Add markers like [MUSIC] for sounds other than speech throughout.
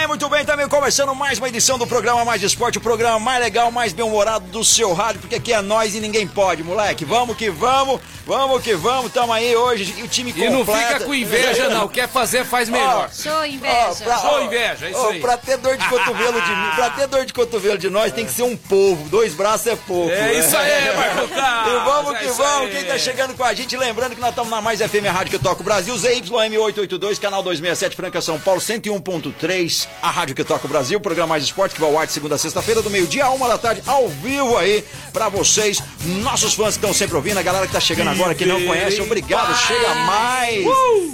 bem, muito bem, também começando mais uma edição do programa Mais Esporte, o programa mais legal, mais bem-humorado do seu rádio, porque aqui é nós e ninguém pode, moleque. Vamos que vamos, vamos que vamos, tamo aí hoje, e o time E completo. não fica com inveja, não. Quer fazer, faz melhor. Show, Ó, inveja. pra- Show inveja, é isso ó, aí. Pra ter dor de cotovelo de mim, pra ter dor de cotovelo de nós, tem que ser um povo. Dois braços é pouco. É isso aí, [LAUGHS] Marco Carlos, E vamos é que vamos. aí. Quem tá chegando com a gente, lembrando que nós estamos na Mais FM Rádio que toca o Brasil, ZYM882, canal 267, Franca, São Paulo, 101.3, a Rádio que toca o Brasil, programa Mais Esporte, que vai ao ar de segunda a sexta-feira, do meio-dia a uma da tarde, ao vivo aí, pra vocês, nossos fãs que estão sempre ouvindo, a galera que tá chegando agora, que não conhece, obrigado, chega mais.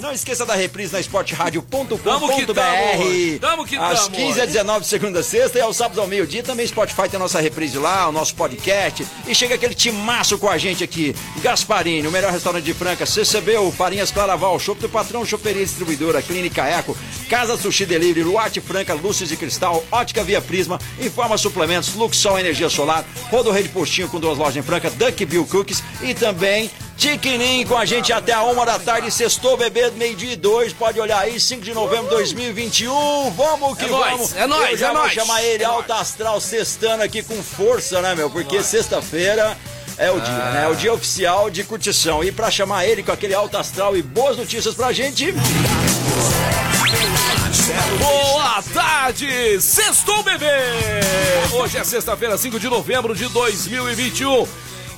Não esqueça da reprise na esporteradio.com.br. Às tamo. 15 às 19 de segunda a sexta e aos sábados ao meio-dia também Spotify tem a nossa reprise lá, o nosso podcast. E chega aquele timaço com a gente aqui. Gasparini, o melhor restaurante de Franca, CCB, Farinhas Claraval, Shopping do Patrão, Choperia Distribuidora, Clínica Eco, Casa Sushi Delivery, Luarte Franca, Lúcias de Cristal, Ótica Via Prisma, Informa Suplementos, Luxol Energia Solar, Rodo Rede Postinho com duas lojas em Franca, Duck Bill Cookies e também Tiquinim com a gente até a uma da tarde, sextou bebê, meio-dia e dois, pode olhar aí, 5 de novembro de 2021, vamos que É nóis, vamos. é nóis, Eu já é vou nóis. chamar ele É alto astral, sextando aqui com força, né, meu? Porque sexta-feira é o dia, né? É o dia oficial de curtição. E pra chamar ele com aquele alto astral e boas notícias pra gente, Boa tarde, Sextou Bebê! Hoje é sexta-feira, 5 de novembro de 2021.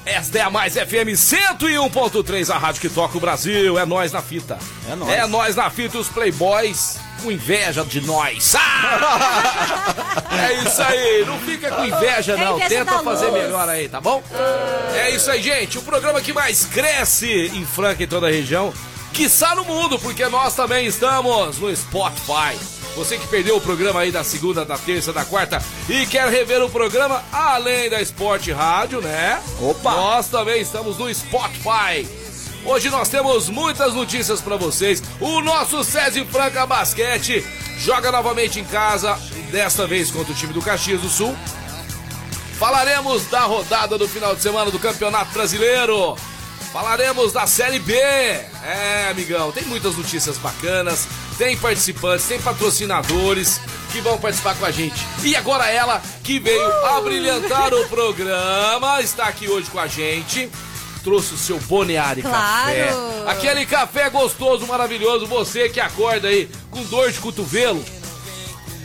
Esta é a Mais FM 101.3, a rádio que toca o Brasil. É nós na fita. É nóis. É nós na fita e os playboys com inveja de nós. Ah! [LAUGHS] É isso aí, não fica com inveja É não, inveja tenta fazer luz. melhor aí, tá bom? É isso aí, gente, o programa que mais cresce em Franca e toda a região, quiçá no mundo, porque nós também estamos no Spotify. Você que perdeu o programa aí da segunda, da terça, da quarta e quer rever o programa além da Esporte Rádio, né? Opa! Nós também estamos no Spotify. Hoje nós temos muitas notícias pra vocês. O nosso SESI Franca Basquete joga novamente em casa, desta vez contra o time do Caxias do Sul. Falaremos da rodada do final de semana do Campeonato Brasileiro. Falaremos da Série B. É, amigão, tem muitas notícias bacanas. Tem participantes, tem patrocinadores que vão participar com a gente. E agora ela, que veio abrilhantar o programa, está aqui hoje com a gente. Trouxe o seu Boneari Claro. Café. Aquele café gostoso, maravilhoso. Você que acorda aí com dor de cotovelo.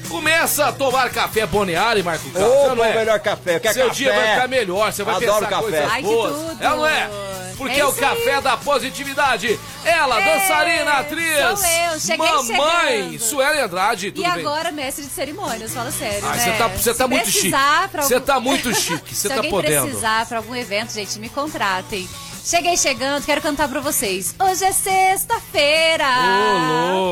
Começa a tomar café Boneari, Marco Carlos. Opa, não é? o melhor café. Quer Seu café? dia vai ficar melhor, você vai Adoro pensar café. coisas Ai, que boas. tudo. É ou não é? Porque É é, o café aí. da positividade. Ela, Ei, dançarina, atriz. sou eu, cheguei Mamãe, chegando. Sueli Andrade, tudo E bem? agora, mestre de cerimônias, fala sério, Ah, né? você tá, você tá Se muito chique. Você algum- tá muito chique, você [LAUGHS] Se tá alguém podendo. precisar pra algum evento, gente, me contratem. Cheguei chegando, quero cantar pra vocês. Hoje é sexta-feira.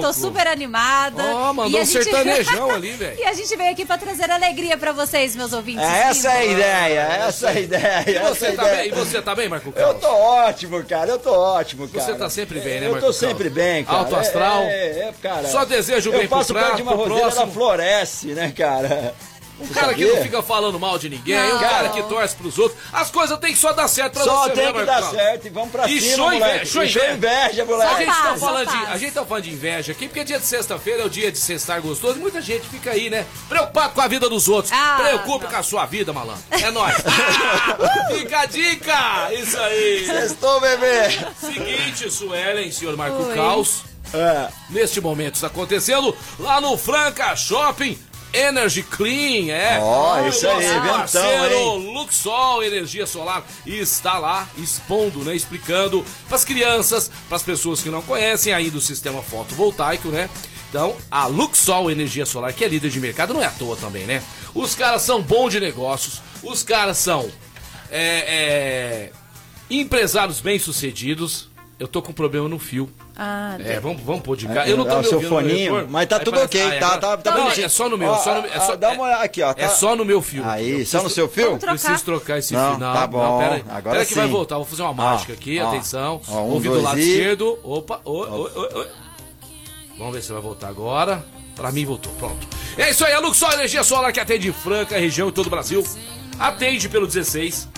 Tô super animada. Ó, mandou E a um sertanejão [LAUGHS] ali, velho. E a gente veio aqui pra trazer alegria pra vocês, meus ouvintes. É, essa é a lindos. ideia, essa é a ideia. E é você a tá ideia. bem? E você tá bem, Marco Eu Carlos? tô ótimo, cara. Eu tô ótimo, cara. Você tá sempre bem, né, Eu Marco tô Carlos? sempre bem, cara. Alto astral. É, é, é, cara. Só desejo bem Eu passo pro perto de uma prato, pro roseira, ela floresce, né, cara? Um cara que Sabia? não fica falando mal de ninguém, Não. um cara que torce pros outros. As coisas tem que só dar certo pra Só você, tem né, que dar certo e vamos pra E cima, show moleque. inveja, show show inveja. inveja, A moleque. gente, tá só falando de, a gente tá falando de inveja aqui, porque dia de sexta-feira é o dia de sextar gostoso e muita gente fica aí, né? Preocupado com a vida dos outros. Ah, Preocupe não. com a sua vida, malandro. É nóis. [LAUGHS] Fica a dica! Isso aí. Estou, bebê. Seguinte, Suelen, senhor Marco Oi. Caos. É. Neste momento está acontecendo lá no Franca Shopping. Energy Clean, é. Ó, isso aí, parceiro hein? Luxol Energia Solar está lá expondo, né, explicando para as crianças, para as pessoas que não conhecem ainda o sistema fotovoltaico, né? Então, a Luxol Energia Solar, que é líder de mercado, não é à toa também, né? Os caras são bons de negócios, os caras são é, é, empresários bem-sucedidos. Eu tô com problema no fio. Ah, É, vamos, vamos pôr de cá. Eu não tô É me seu foninho, mas tá Aí tudo parece- ok, Ah, tá, tá, tá Não, bonitinho. é só no meu, Ó, só no, é ó, só, dá uma olhada aqui, ó. é tá- só no meu fio. Aí, Eu só no preciso- seu fio? Trocar. Preciso trocar esse Não, final. tá bom, pera aí. agora Pera que vai sim. voltar. Vou fazer uma mágica aqui, ó. atenção. Ó, um, Ouvido do dois lado e- esquerdo. Opa, oi, oi, oi, oi. Vamos ver se vai voltar agora. Pra mim voltou, pronto. É isso aí, a Luxor Energia Solar que atende Franca, região e todo o Brasil. Atende pelo 16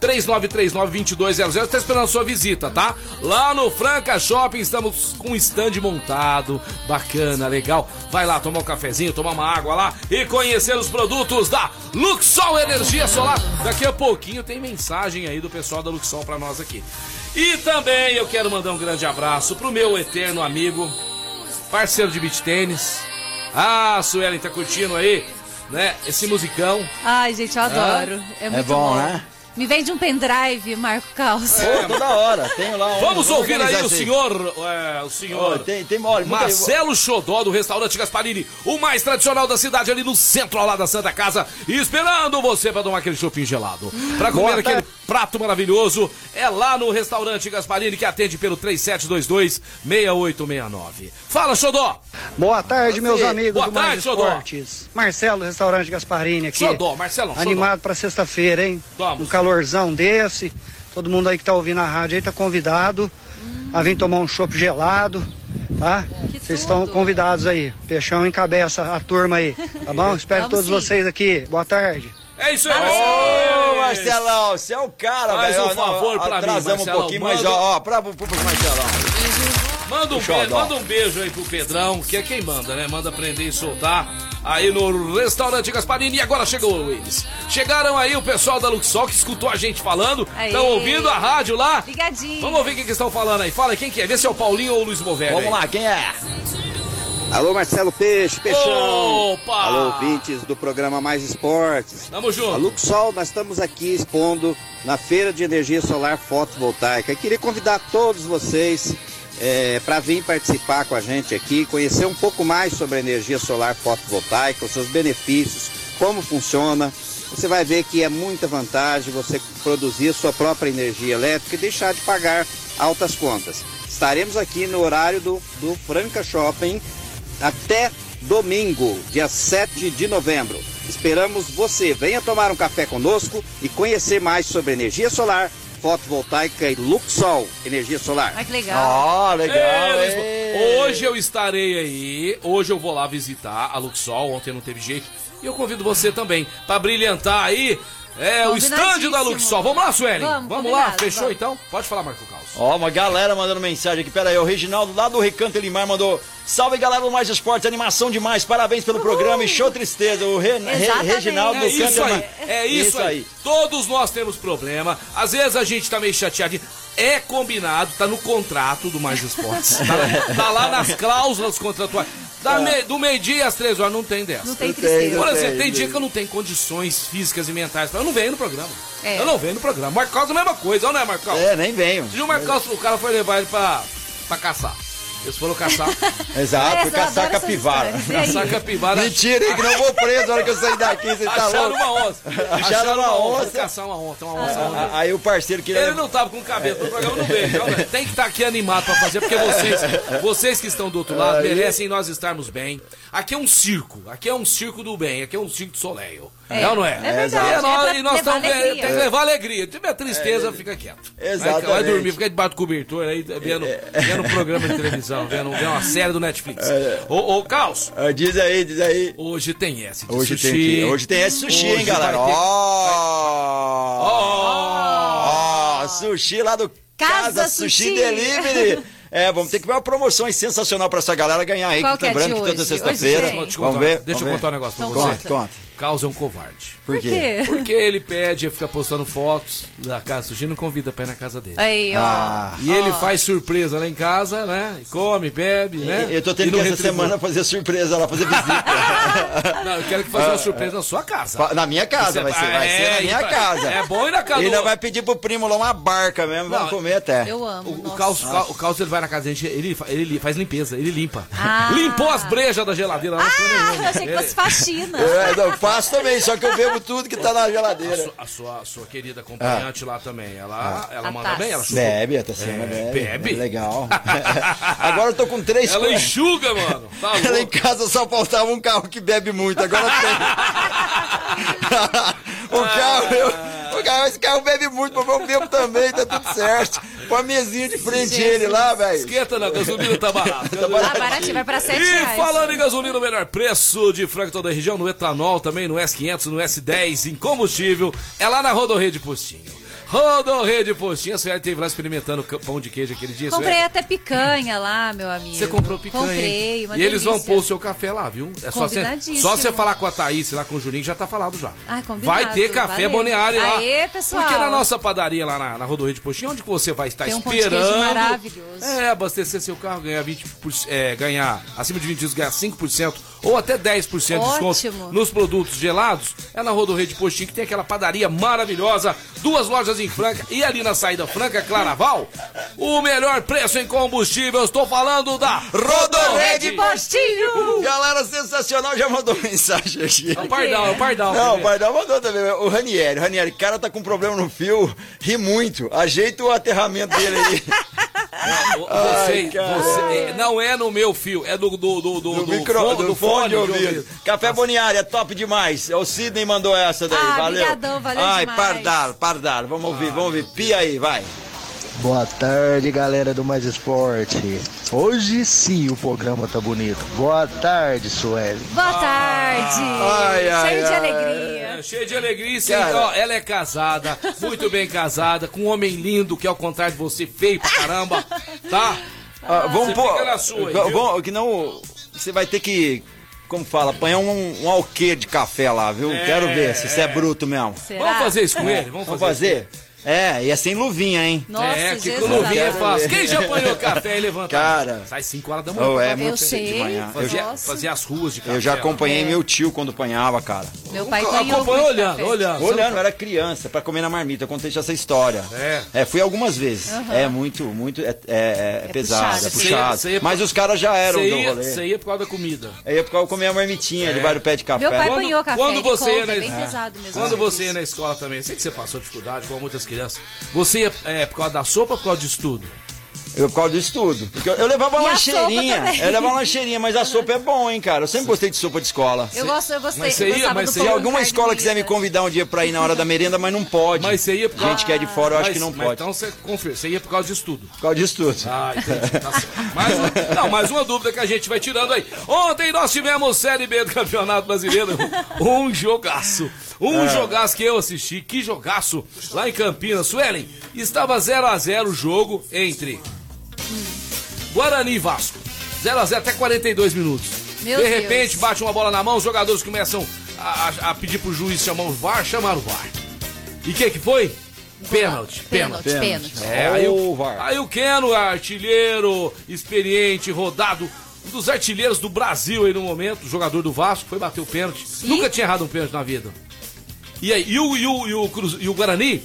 3939-2200. Está esperando a sua visita, tá? Lá no Franca Shopping estamos com um stand montado. Bacana, legal. Vai lá tomar um cafezinho, tomar uma água lá e conhecer os produtos da Luxol Energia Solar. Daqui a pouquinho tem mensagem aí do pessoal da Luxol para nós aqui. E também eu quero mandar um grande abraço pro meu eterno amigo, parceiro de beach tênis. Ah, Suelen tá curtindo aí, né? Esse musicão. Ai, gente, eu adoro. É muito bom, né? Me vende um pendrive, Marco Caos. Pô, toda hora, tenho lá um. Vamos ouvir aí o senhor, é, o senhor Ó, tem, tem, olha, Marcelo Xodó do restaurante Gasparini, o mais tradicional da cidade ali no centro ao lado da Santa Casa, esperando você para tomar aquele chopinho gelado. Para comer Boa aquele tarde. Prato maravilhoso, é lá no restaurante Gasparini que atende pelo 3722 6869. Fala, Xodó! Boa tarde, meus amigos Boa do Mais tarde, Xodó. Esportes. Marcelo, restaurante Gasparini aqui. Xodó, Marcelão, Xodó. Animado pra sexta-feira, hein? Vamos. Um calorzão desse. Todo mundo aí que tá ouvindo a rádio aí tá convidado a vir tomar um chopp gelado, tá? Vocês estão convidados aí. Peixão encabeça a turma aí, tá bom? [LAUGHS] Espero Vamos todos sim. vocês aqui. Boa tarde. É isso aí, Marcelo! Marcelão, você é o cara, Faz velho. um Ó, não, favor pra mim, Marcelão, um pouquinho, mas manda- ó, ó, pra, pro, pro Marcelão. Manda um, beijo, manda um beijo aí pro Pedrão, que é quem manda, né? Manda prender e soltar aí no restaurante Gasparini. E agora chegou eles. Chegaram aí o pessoal da Luxol que escutou a gente falando. Estão ouvindo a rádio lá. Ligadinho. Vamos ouvir o que que estão falando aí. Fala aí, quem que é? Vê se é o Paulinho ou o Luiz Movelli. Vamos aí. lá, quem é? Alô, Marcelo Peixe, Peixão. Opa! Alô, ouvintes do programa Mais Esportes. Tamo A junto. Luxol, nós estamos aqui expondo na Feira de Energia Solar Fotovoltaica. Eu queria convidar todos vocês para vir participar com a gente aqui, conhecer um pouco mais sobre a energia solar fotovoltaica, os seus benefícios, como funciona. Você vai ver que é muita vantagem você produzir sua própria energia elétrica e deixar de pagar altas contas. Estaremos aqui no horário do, do Franca Shopping até domingo, dia 7 de novembro. Esperamos você. Venha tomar um café conosco e conhecer mais sobre energia solar, fotovoltaica e Luxol Energia Solar. Ai, que legal. Ó, legal. Hoje eu estarei aí, hoje eu vou lá visitar a Luxol, ontem não teve jeito. E eu convido você também para brilhantar aí é, o stand da. Luxol. Vamos lá, Sueli? Vamos, Vamos lá, fechou vamos. então? Pode falar, Marco Caos. Ó, uma galera mandando mensagem aqui. Pera aí, o Reginaldo lá do Recanto Limar mandou. Salve galera do Mais Esportes, animação demais, parabéns pelo programa e show tristeza. O Re, Re-. Reginaldo É do isso Canto aí, Limar. é isso, aí. Todos nós temos problema. Às vezes a gente tá meio chateadinho. É combinado, tá no contrato do Mais Esportes. Tá, tá lá nas cláusulas contratuais. Da me- do meio-dia às três horas não tem dessa. Não tem tristeza. Por exemplo, tem dia que eu não tenho condições físicas e mentais. pra- Eu não venho no programa. É. Eu não venho no programa. Marcos é a mesma coisa, não é, Marcos? É, nem venho. E o Marcos, o cara foi levar ele pra, pra caçar. Eles foram caçar. [LAUGHS] Exato, eu caçar capivara. caçar capivara. Mentira, hein, que não vou preso na hora que eu sair daqui, você tá Acharam louco. uma onça. Acharam uma onça. Caçar uma onça, uma onça. Ah, Aí o parceiro queria. Ele não tava com cabelo pro programa, não veio. Então, tem que estar aqui animado pra fazer, porque vocês, vocês que estão do outro lado merecem nós estarmos bem. Aqui é um circo, aqui é um circo do bem, aqui é um circo do soleil. É. É ou não é? É verdade, E é nós, pra e nós levar estamos alegria. tem que levar alegria. Tiver tristeza, fica quieto. Vai, vai Exatamente. dormir, fica debaixo do cobertor aí, vendo, vendo um programa de televisão, vendo, vendo uma série do Netflix. Ô, ô, Caos, Ah, Diz aí, diz aí. hoje tem esse de Hoje sushi. tem, que- hoje tem esse sushi, Hoje hein, galera? vai ter- Ó! Ó! Ó, sushi lá do Casa Casa Sushi, Sushi. Delivery. [LAUGHS] É, vamos ter que ver uma promoção sensacional pra essa galera ganhar aí. Qual que é lembrando de que toda hoje? sexta-feira. Hoje tem. Deixa eu Vamos contar- ver. Deixa eu vamos contar um ver. negócio pra Então você. Conta, conta. Caos é um covarde. Por Por quê? quê? Porque ele pede, fica postando fotos da casa sushi, não convida pra ir na casa dele. Aí, ó. Ah. E ele faz surpresa lá em casa, né? Come, bebe, né? Eu tô E tendo que não essa retribui. semana fazer surpresa lá, fazer visita. [LAUGHS] Não, eu quero que faça uma surpresa na sua casa. Fa- na minha casa, vai ser, vai É, ser na e minha pra- casa. É bom ir na casa E ainda do- vai pedir pro primo lá uma barca mesmo, vamos Não, comer até. Eu amo. O, o, nossa. Caos, o Caos, ele vai na casa da gente, ele, fa- ele faz limpeza, ele limpa. Ah. Limpou as brejas da geladeira lá. não foi Ah, nenhuma. eu achei que Ele- fosse faxina. É, não, faço também, só que eu bebo tudo que tá na A geladeira. sua, a sua, a sua querida acompanhante lá também, ela, ela A manda bem? Ela chupa- Bebe, a Tassiana É, bebe. bebe? É Legal. [LAUGHS] Agora eu tô com três Ela coisas. enxuga, mano. Tá [LAUGHS] Lá em casa só faltava um carro que bebe muito, agora [LAUGHS] tem. o carro, eu, o carro, esse carro bebe muito, mas eu bebo também, tá tudo certo. Põe a mesinha de frente a ele lá, velho. Esquenta não, gasolina tá barata. [LAUGHS] Ah, baratinho, vai pra 7 E reais. falando em gasolina, o melhor preço de frango toda a região, no etanol também, no S500, no S10, em combustível, é lá na Rodorrede Postinho. Rodorrede Postinho, a senhora esteve lá experimentando pão de queijo aquele dia, Comprei até picanha lá, meu amigo. Você comprou picanha, Comprei, uma E eles vão delícia. pôr o seu café lá, viu? É só você, só você falar com a Thaís, lá com o Juninho, já tá falado já. Ah, combinado, Vai ter café valeu. Boneário lá. Aê, pessoal. Porque na nossa padaria lá na, na Rodorrede Postinho, onde que você vai estar Tem um esperando... maravilhoso. É, abastecer seu carro, ganhar 20%, é, ganhar acima de 20 ganhar 5% ou até 10% de Ótimo. desconto nos produtos gelados. É na Rodorrede Postinho que tem aquela padaria maravilhosa, duas lojas em Franca e ali na saída Franca Claraval, o melhor preço em combustível. Eu Estou falando da Rodorrede Postinho! Galera sensacional já mandou [LAUGHS] mensagem aqui. É o Pardal, é o Pardal. Não, o. Pardal mandou também. O Ranieri, o Ranieri, o cara tá com problema no fio, ri muito. Ajeita o aterramento dele aí. [LAUGHS] Ô, Ai, Você, é, não é no meu fio, é do, do, do, do, Do, do micro, fone- do, do fone de ouvido. ouvido. Café Boniário, é top demais. O Sidney mandou essa daí, Ah, valeu. brigadão, valeu Ai, demais. Pardal, Pardal. Vamos ouvir, vamos ouvir. Pia aí, vai. Boa tarde, galera do Mais Esporte. Hoje sim o programa tá bonito. Boa tarde, Sueli. Boa tarde! Ai, ai, Cheio de ai. alegria. É, cheio de alegria, sim. Cara. Ó, ela é casada, muito bem casada, com um homem lindo, que ao contrário de você, feio pra caramba, tá? Ah, vamos pôr. na sua aí, vamos- que não. Você vai ter que. Como fala, apanhar um, um alquê de café lá, viu? É, Quero ver se você é bruto mesmo. Será? Vamos fazer isso com ele? Vamos Vamos fazer? É, e é sem luvinha, hein? Nossa, é, que com luvinha é fácil. Quem já apanhou [LAUGHS] café e levanta? Cara. Sai 5 horas da manhã. Oh, é muito Eu cedo de sei. manhã. Eu fazer, já, Nossa. fazer as ruas de café. eu já acompanhei É. meu tio quando apanhava, cara. Meu pai Acompanhou ganhou muito olhando, café. olhando. Olhando, eu era criança, pra comer na marmita, eu contei essa história. É. fui algumas vezes. É muito, muito, é, é- é pesado, puxado. é puxado. Você ia- Mas os caras já eram do ia, rolê. você ia por causa da comida. Aí eu ficava comendo a marmitinha debaixo do pé de café. Meu pai apanhou café, quando você ia na- é bem pesado mesmo. Quando você ia na escola também, sei que você passou dificuldade, como muitas crianças, você ia é, por causa da sopa ou por causa de estudo? Eu por causa do estudo. Porque eu, eu levava [LAUGHS] E a lancheirinha. Eu levava lancheirinha, mas a sopa é bom, hein, cara. Eu sempre gostei de sopa de escola. Eu gosto, eu gostei. Mas você ia- mas você Se ia- com alguma escola quiser me convidar um dia pra ir na hora da merenda, mas não pode. Mas você ia por causa... Gente que é de fora, eu acho Mas- que não mas pode. Então você confia, você ia por causa de estudo. Por causa disso tudo. Ah, entendi. Tá certo. Mais uma, não, mais uma dúvida que a gente vai tirando aí. Ontem nós tivemos Série B do Campeonato Brasileiro. [LAUGHS] Um jogaço. Um jogaço que eu assisti. Que jogaço. Lá em Campinas. Suelen, estava 0 a 0 o jogo entre Guarani e Vasco. 0 a 0 até 42 minutos. Meu de Deus. repente, bate uma bola na mão, os jogadores começam a, a- a pedir pro juiz chamar o VAR, chamaram o VAR. E o que que foi? Pênalti. Pênalti, Pênalti. pênalti. É, aí, o, VAR. aí o Keno, artilheiro, experiente, rodado, um dos artilheiros do Brasil aí no momento, jogador do Vasco, foi bater o pênalti. Nunca tinha errado um pênalti na vida. E aí, e o, e o, e o, Cruz- e o Guarani,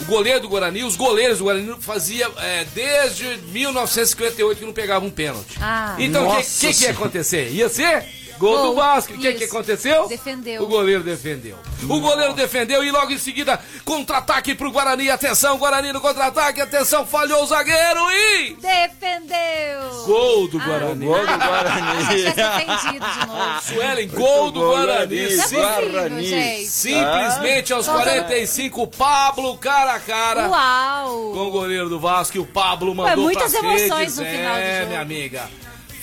o goleiro do Guarani, os goleiros do Guarani fazia é, desde 1958 que não pegavam um pênalti. Ah. então o que, que, que ia acontecer? Ia ser gol, Gol, do Vasco. O que, que aconteceu? Defendeu. O goleiro defendeu. O goleiro defendeu e logo em seguida, contra-ataque pro Guarani. Atenção, Guarani no contra-ataque. Atenção, falhou o zagueiro e. Defendeu! Gol do Guarani. Gol do Ah, Guarani. [LAUGHS] de novo. Suelen, gol do Guarani. Guarani. É gente. simplesmente aos 45, Pablo cara a cara. Uau! Com o goleiro do Vasco e o Pablo mandou muitas pras emoções redes. no final do É, jogo. minha amiga.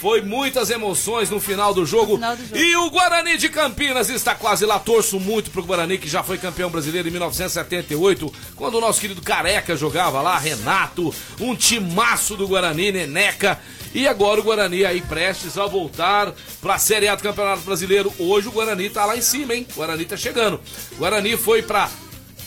Foi muitas emoções no final do jogo. final do jogo. E o Guarani de Campinas está quase lá. Torço muito pro Guarani, que já foi campeão brasileiro em 1978, quando o nosso querido Careca jogava lá, Renato, um timaço do Guarani, Neneca. E agora o Guarani aí prestes a voltar para a Série A do Campeonato Brasileiro. Hoje o Guarani tá lá em cima, hein? O Guarani tá chegando. O Guarani foi para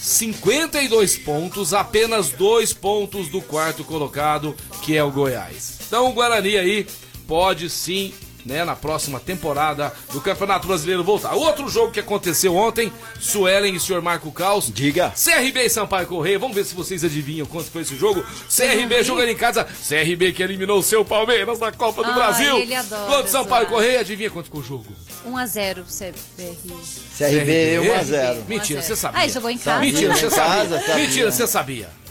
52 pontos, apenas dois pontos do quarto colocado, que é o Goiás. Então o Guarani aí pode sim né, na próxima temporada do Campeonato Brasileiro voltar. Outro jogo que aconteceu ontem, Suelen e o senhor Marco Caos. Diga. CRB e Sampaio Correia, vamos ver se vocês adivinham quanto foi esse jogo. CRB jogando em casa, CRB que eliminou o seu Palmeiras na Copa do Ai, Brasil. ele adora Contra o Sampaio zoar. Correia, adivinha quanto ficou o jogo? 1x0 CBR. CRB 1x0. Mentira, 1 a 0. você sabia. Ah, jogou em casa. Mentira, você sabia. Mentira, você sabia.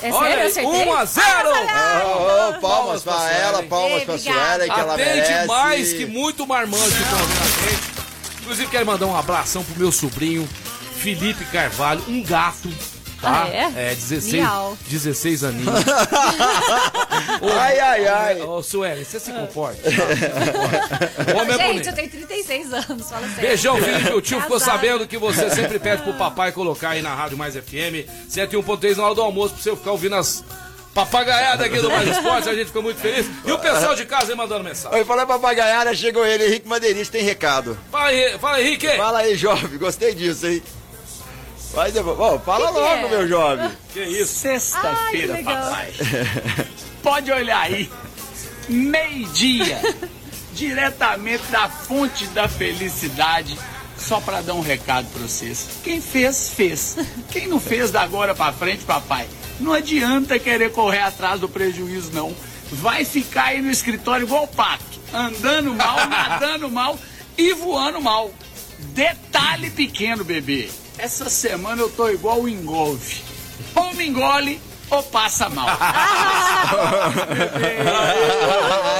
É Olha sério? Eu aí, acertei? 1 a 0 Ô, ô, palmas pra ela, palmas pra. Suelen, que ela Atende merece. mais que muito marmanjo que estão ouvindo a gente. Inclusive, quero mandar um abração pro meu sobrinho, Felipe Carvalho, um gato. Tá? Ah, é? 16, Miau. 16 aninhos. [LAUGHS] Ai, ai, ai. Ô, Sueli, você se comporta. [LAUGHS] tá? Homem é Gente, bonito. eu tenho 36 anos, fala sério. Beijão, Felipe. O tio ficou sabendo que você sempre pede pro papai colocar aí na Rádio Mais FM 101.3 na hora do almoço pra você ficar ouvindo as papagaiadas aqui do Mais Esporte. A gente ficou muito feliz. E o pessoal de casa aí mandando mensagem. Oi, falei papagaiada, chegou ele, Henrique Madeirista, tem recado. Fala fala aí, Henrique. Fala aí, jovem, gostei disso, hein? Vai depois. Ó, fala Que que logo, é? meu jovem. Que isso? Que Sexta-feira, papai. Pode olhar aí. Meio-dia. [LAUGHS] diretamente da fonte da felicidade. Só para dar um recado para vocês. Quem fez, fez. Quem não fez, da agora para frente, papai. Não adianta querer correr atrás do prejuízo, não. Vai ficar aí no escritório igual o pato. Andando mal, [LAUGHS] nadando mal e voando mal. Detalhe pequeno, bebê. Essa semana eu tô igual o engolve. Ou me engole ou passa mal. Ah,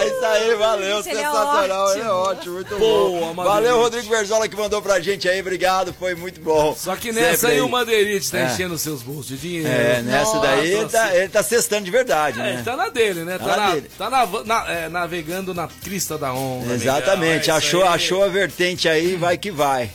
[LAUGHS] isso aí, valeu, ele é sensacional, ele é ótimo. ótimo, muito Boa, bom. Valeu, Rodrigo Verzola, que mandou pra gente aí, obrigado, foi muito bom. Só que nessa Sempre aí o Madeirite tá É. enchendo seus bolsos de dinheiro. É, nessa daí ele tá, ele tá cestando de verdade, É, né? ele tá na dele, né? Tá, Tá na dele. tá na- na- é, navegando na crista da onda. Exatamente, amigão. É achou, isso aí. achou a vertente aí, vai que vai.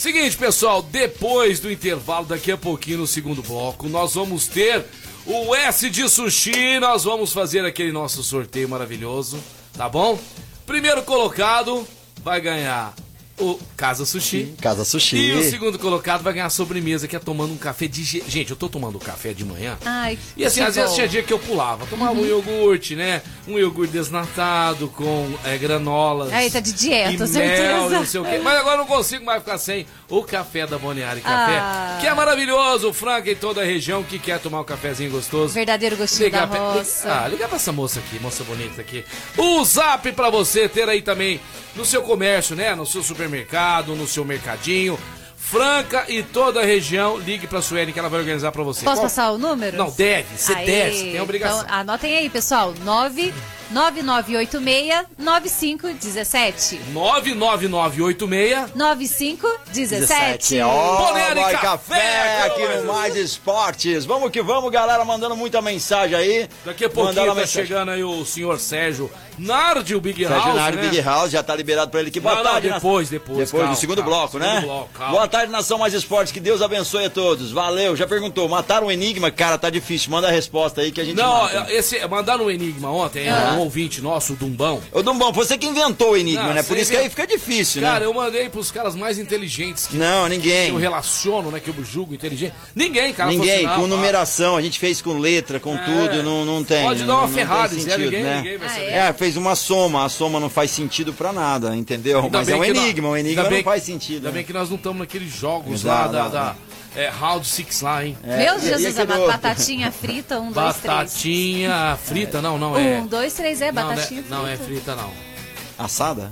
Seguinte, pessoal, depois do intervalo, daqui a pouquinho no segundo bloco, nós vamos ter o S de Sushi, nós vamos fazer aquele nosso sorteio maravilhoso, tá bom? Primeiro colocado vai ganhar o Casa Sushi. Casa Sushi. E o segundo colocado vai ganhar a sobremesa, que é tomando um café de... ge- Gente, eu tô tomando café de manhã. Ai, E assim, às vezes bom. tinha dia que eu pulava. Tomava um iogurte, né? Um iogurte desnatado com é, granolas. Aí, tá de dieta, e mel, certeza. não sei o quê. Mas agora eu não consigo mais ficar sem o café da Boniari Café. Ah. Que é maravilhoso. O Franca em toda a região que quer tomar um cafezinho gostoso. Verdadeiro gostinho da pra, roça. ah, liga pra essa moça aqui, moça bonita aqui. O zap pra você ter aí também no seu comércio, né? No seu supermercado, no seu mercadinho. Franca e toda a região, ligue pra Sueli que ela vai organizar pra você. Posso Qual- passar o número? Não, deve, você Aê, deve, você tem a obrigação. Então, anotem aí, pessoal. 9 9986-9517. 99986 9517. Ó, Bonelli vai Café, aqui no Mais Esportes. Vamos que vamos, galera, mandando muita mensagem aí. Daqui a pouquinho tá mensagem. chegando aí o senhor Sérgio Nardi, o Big Sérgio House, Nari, né? Big House, já tá liberado pra ele aqui. Boa Não, não, tarde. depois, na- depois, Depois calma, do segundo calma, bloco, né? segundo bloco, calma. Boa tarde, Nação Mais Esportes. Que Deus abençoe a todos. Valeu. Já perguntou, mataram o Enigma? Cara, tá difícil. Manda a resposta aí que a gente Não, mata. esse, mandaram um enigma ontem, Ah. um ouvinte nosso, o Dumbão. Ô, Dumbão, você que inventou o Enigma, Não, né? Por isso que aí fica difícil, Cara, né? eu mandei pros caras mais inteligentes que Não, eu ninguém. relaciono, né? Que eu julgo inteligente. Ninguém, cara. Ninguém, assim, com não, numeração, a gente fez com letra, com É. tudo, não, não tem. Pode dar não- uma não tem Ferrari, se é ninguém, né? ninguém vai Ah, saber. É, fez uma soma, a soma não faz sentido pra nada, entendeu? Ainda Mas é um que nós- enigma, o enigma ainda não bem- faz sentido. Ainda né? bem que nós não estamos naqueles jogos Exato, lá da, não, da é, Round Six lá, hein? É, Meu Jesus amado, outro? batatinha frita, um, dois, três. Batatinha frita, não, não é. Um, dois, três, é Não, né? batatinha frita. não é frita, não. Assada?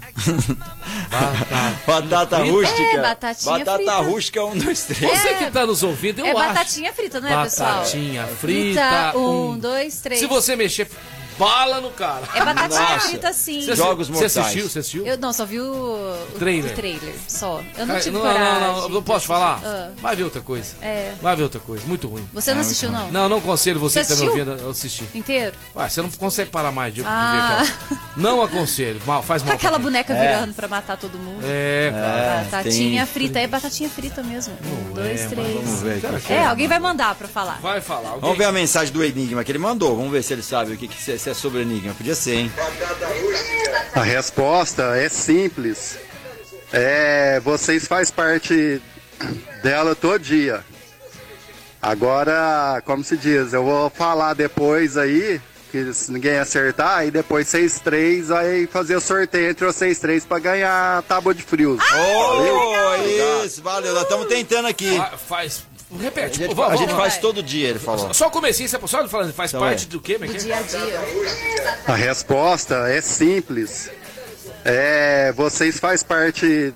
Batata. [LAUGHS] Batata Frita? rústica. É, batatinha Batata frita. rústica, um, dois, três. Você que tá nos ouvindo, eu É acho. batatinha frita, não é, pessoal? Batatinha frita. um, dois, três. Se você mexer, bala no cara. É batatinha frita sim. Você, Jogos você mortais. assistiu? Você assistiu? Eu não, só vi o, o Trailer. o trailer, só. Eu não Cara, tive não, coragem. não, não, não posso falar? Ah. Vai ver outra coisa. É. Vai ver outra coisa. Muito ruim. Você não assistiu, não? Não, não aconselho você, Você que tá me ouvindo a assistir. Inteiro? Ué, você não consegue parar mais de, Ah. ver. Não aconselho. Mal, faz mal. Aquela boneca virando pra matar todo mundo. É, cara. batatinha tem- frita. É batatinha frita mesmo. Um, dois, é, mas três. Vamos ver aqui. É, alguém vai mandar pra falar. Vai falar. Vamos ver a mensagem do Enigma que ele mandou. Vamos ver se ele sabe o que, que se, é sobre Enigma. Podia ser, hein? A resposta é simples. É, vocês faz parte dela todo dia. Agora, como se diz, eu vou falar depois aí que se ninguém acertar, aí depois vocês três aí fazer o sorteio entre vocês três pra ganhar a tábua de frios. Ô, isso, valeu. Nós estamos tentando aqui. Fa- Faz. A Repete. gente, Vamos, a gente vamos. faz todo dia, ele falou. Só o comecinho, você só falando, faz Então parte é. do quê? É é? Dia a dia. A resposta é simples. É, vocês faz parte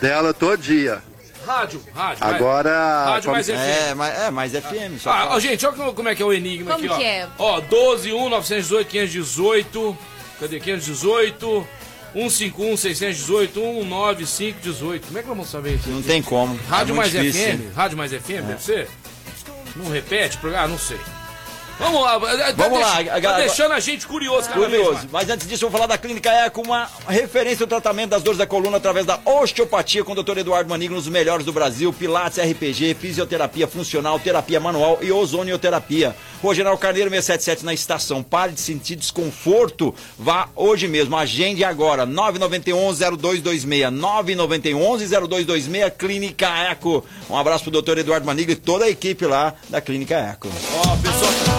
dela todo dia. Rádio, rádio. Agora, Rádio como- mais FM. É, mas, é, mais FM. Só Ah, ó, gente, olha como- é que é o enigma Como aqui, ó. que é? Ó, 12, 1, 918, 518. Cadê? 518. 151, 618, 195, 18. Como é que nós vamos saber isso? Não tem como. Rádio é mais difícil. É. FM? Rádio mais FM, deve ser? Não repete? Ah, não sei. Vamos lá, tá Vamos lá, deixa- a- tá deixando a gente curioso vez Curioso. Mas antes disso, eu vou falar da Clínica Eco, uma referência ao tratamento das dores da coluna através da osteopatia com o Dr. Eduardo Manigno, os melhores do Brasil, Pilates, RPG, fisioterapia funcional, terapia manual e ozonioterapia. General Carneiro 677 na estação. Pare de sentir desconforto. Vá hoje mesmo. Agende agora. 991-0226. 991-0226, Clínica Eco. Um abraço pro Dr. Eduardo Manigno e toda a equipe lá da Clínica Eco. Ó, pessoal,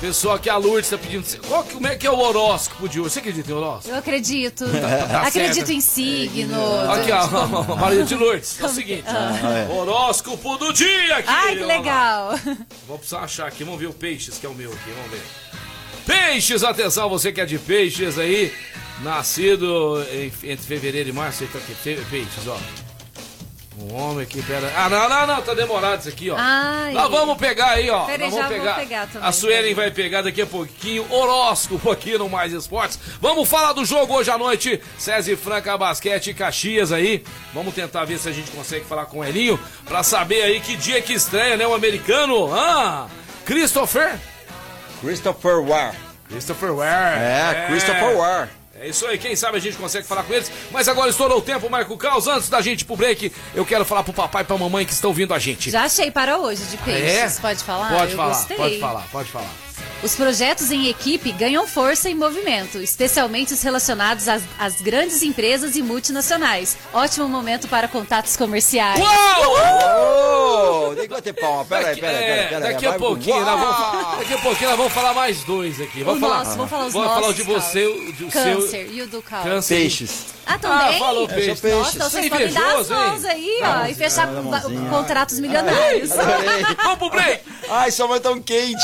pessoal que a Lourdes tá pedindo. Qual, que- como é que é o horóscopo de hoje? Você acredita em horóscopo? Eu acredito. tá acredito certo. em signo. Aqui, ó, [LAUGHS] Maria de Lourdes. É o seguinte: horóscopo do dia aqui. Ai, que legal. Vou precisar achar aqui. Vamos ver o Peixes, que é o meu aqui. Vamos ver. Peixes, atenção, você que é de Peixes aí. Nascido em- entre fevereiro e março. Aqui, fe- Peixes, ó. Um homem aqui, pera. Ah, não, não, não, tá demorado isso aqui, ó. Ai. Nós vamos pegar aí, ó. Peraí, Nós vamos já vou pegar. pegar também. A Suelen vai pegar daqui a pouquinho. Horóscopo aqui no Mais Esportes. Vamos falar do jogo hoje à noite. César e Franca Basquete e Caxias aí. Vamos tentar ver se a gente consegue falar com o Elinho pra saber aí que dia que estreia, né? O americano. Ah, Christopher. Christopher War. Christopher Ware. É, Christopher War. É isso aí, quem sabe a gente consegue falar com eles. Mas agora estourou o tempo, Marco Caos. Antes da gente ir pro break, eu quero falar pro papai e pra mamãe que estão ouvindo a gente. Já achei para hoje de peixes. É? Pode falar? Pode Eu falar, gostei. pode falar, pode falar. Os projetos em equipe ganham força e movimento, especialmente os relacionados às, às grandes empresas e multinacionais. Ótimo momento para contatos comerciais. Uou! Tem que bater palma. Pera aí, pera aí, É, pera aí. pera daqui a pouquinho, nós vamos, daqui a pouquinho nós vamos falar mais dois aqui. Vamos O falar, nosso, vamos falar os vamos falar o nossos, de você, o de- o Câncer seu. e o do Cal. Câncer. Peixes. Ah, também? Ah, falou sou peixe. peixe. Nossa, Você é vocês podem dar as hein? mãos aí, ó, e fechar Ah, contratos milionários. Adorei. Vamos pro break. Ai, sua mãe tão quente.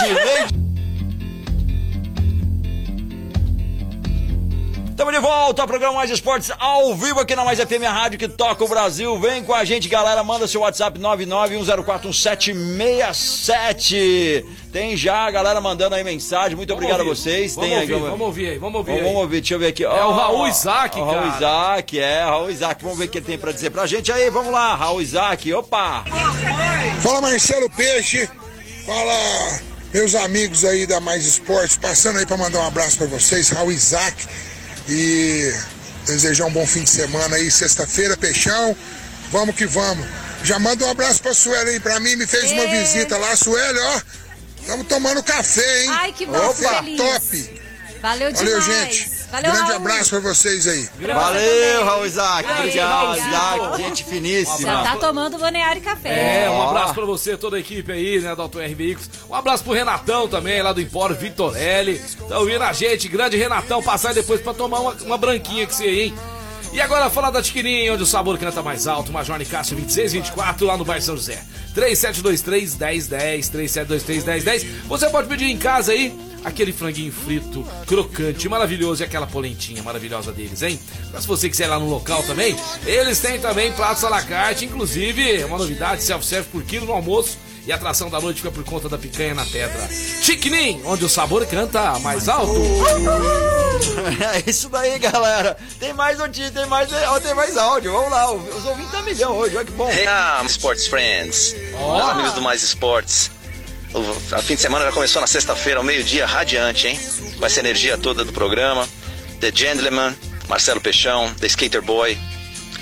Estamos de volta ao programa Mais Esportes ao vivo aqui na Mais FM, a rádio que toca o Brasil. Vem com a gente, galera. Manda seu WhatsApp 991041767. Tem já a galera mandando aí mensagem. Muito Vamos obrigado ouvir. a vocês. Vamos Tem ouvir, aí, vamos ouvir aí, vamos ouvir Vamos, aí. ouvir, deixa eu ver aqui. É o Raul Isaac, o Raul cara. Isaac, é, Raul Isaac. Vamos ver o que ele tem pra dizer pra gente aí. Vamos lá, Raul Isaac. Opa! Fala Marcelo Peixe, fala meus amigos aí da Mais Esportes, passando aí para mandar um abraço para vocês, Raul Isaac, e desejar um bom fim de semana aí, sexta-feira, Peixão, vamos que vamos. Já manda um abraço pra Sueli aí pra mim, me fez uma Ei. visita lá, Sueli, ó, estamos tomando café, hein? Ai, que bom, Opa, feliz. top! Valeu Valeu, demais. gente. Valeu, Grande Raul. abraço pra vocês aí. Valeu, Raul Isaac. Obrigado. Isaac. Gente finíssima. Já tá tomando balneário e café. É, um abraço pra você, toda a equipe aí, né, da R Veículos. Um abraço pro Renatão também, lá do Empório Vitorelli. Tá ouvindo a gente, grande Renatão, passar aí depois pra tomar uma, uma branquinha que você aí, hein? E agora falar da Tiquininha, onde o sabor canta mais alto, Major Cássio 2624, lá no bairro São José. 3723 1010, 3723 1010. Você pode pedir em casa aí aquele franguinho frito, crocante, maravilhoso e aquela polentinha maravilhosa deles, hein? Mas se você quiser ir lá no local também, eles têm também pratos à la carte, inclusive uma novidade, self-service por quilo no almoço. E a atração da noite fica por conta da picanha na pedra. Chiquinim, onde o sabor canta mais alto. [LAUGHS] É isso daí, galera. Tem mais notícia, tem mais, tem mais áudio. Vamos lá, os ouvintes tá milhão hoje, olha que bom. Ah, Sports Friends, meus amigos do Mais Esportes. O a fim de semana já começou na sexta-feira, ao meio-dia, radiante, hein? Com essa energia toda do programa. The Gentleman, Marcelo Peixão, The Skater Boy,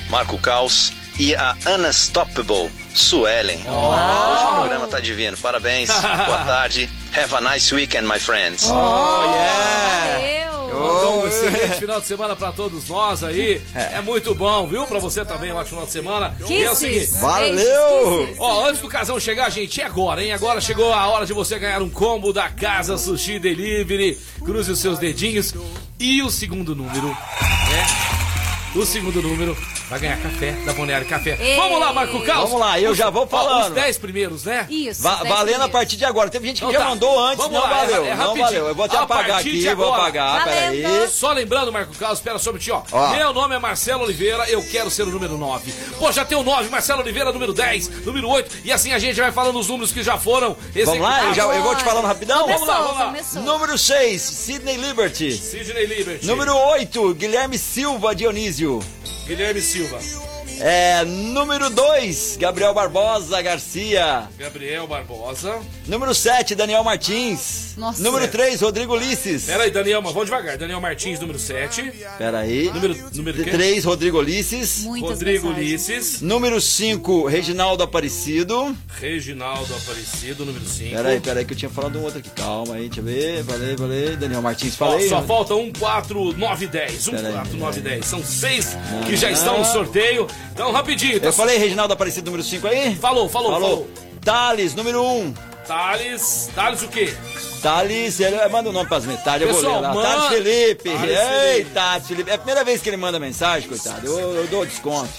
Marco Caos e a Unstoppable Suelen. Hoje o programa tá divino. Parabéns, boa [LAUGHS] tarde. Have a nice weekend, my friends. Oh, yeah. Valeu. Mandou um excelente final de semana pra todos nós aí. É, muito bom, viu? Pra você também, um ótimo final de semana. E é o seguinte. Valeu! Ó, antes do casão chegar, gente, e agora, hein? Agora chegou a hora de você ganhar um combo da Casa Sushi Delivery. Cruze os seus dedinhos. E o segundo número, né? O segundo número vai ganhar café da Boneário Café. Ei. Vamos lá, Marco Carlos. Vamos lá, eu já vou Ó, falando. Os 10 primeiros, né? Isso. Va- valendo a primeiros. partir de agora. Teve gente que Então já tá. mandou antes, Vamos não lá, valeu. é- é não rapidinho. valeu. Eu vou até A apagar aqui, vou apagar, peraí. Valendo. Só lembrando, Marco Carlos, espera só um minutinho, ó. Ó. Meu nome é Marcelo Oliveira, eu quero ser o número 9. Pô, já tem o 9, Marcelo Oliveira, número 10, número 8. E assim a gente vai falando os números que já foram Vamos lá, eu, já, eu vou te falando rapidão. Vamos lá, vamos lá. Começou. Número 6, Sidney Liberty. Sidney Liberty. Número 8, Guilherme Silva Dionísio. Guilherme Silva. É, número 2, Gabriel Barbosa Garcia. Gabriel Barbosa. Número 7, Daniel Martins. Nossa. Número 3, Rodrigo Ulisses. Pera aí, Daniel, mas vamos devagar. Daniel Martins, número 7. Pera aí. Número, número quê? 3, Rodrigo Ulisses. Muitas Rodrigo mensagens. Ulisses. Número 5, Reginaldo Aparecido. Reginaldo Aparecido, número 5. Pera aí, pera aí, que eu tinha falado um outro aqui. Calma aí, deixa eu ver. Falei, falei. Daniel Martins, falei. Só falta 1, 4, 9, 10. 1, Pera aí, 4, 9, pera aí. 10. São seis que já estão no sorteio. Então, rapidinho. tá Eu falei Reginaldo Aparecido, número 5 aí? Falou, falou, falou. Thales, número 1. Um. Thales. Thales o quê? Thales, ele manda o nome pras mensagens, eu vou ler lá. manda- Thales Felipe. Thales Ei. Thales Felipe. É a primeira vez que ele manda mensagem, coitado. Eu, eu dou desconto.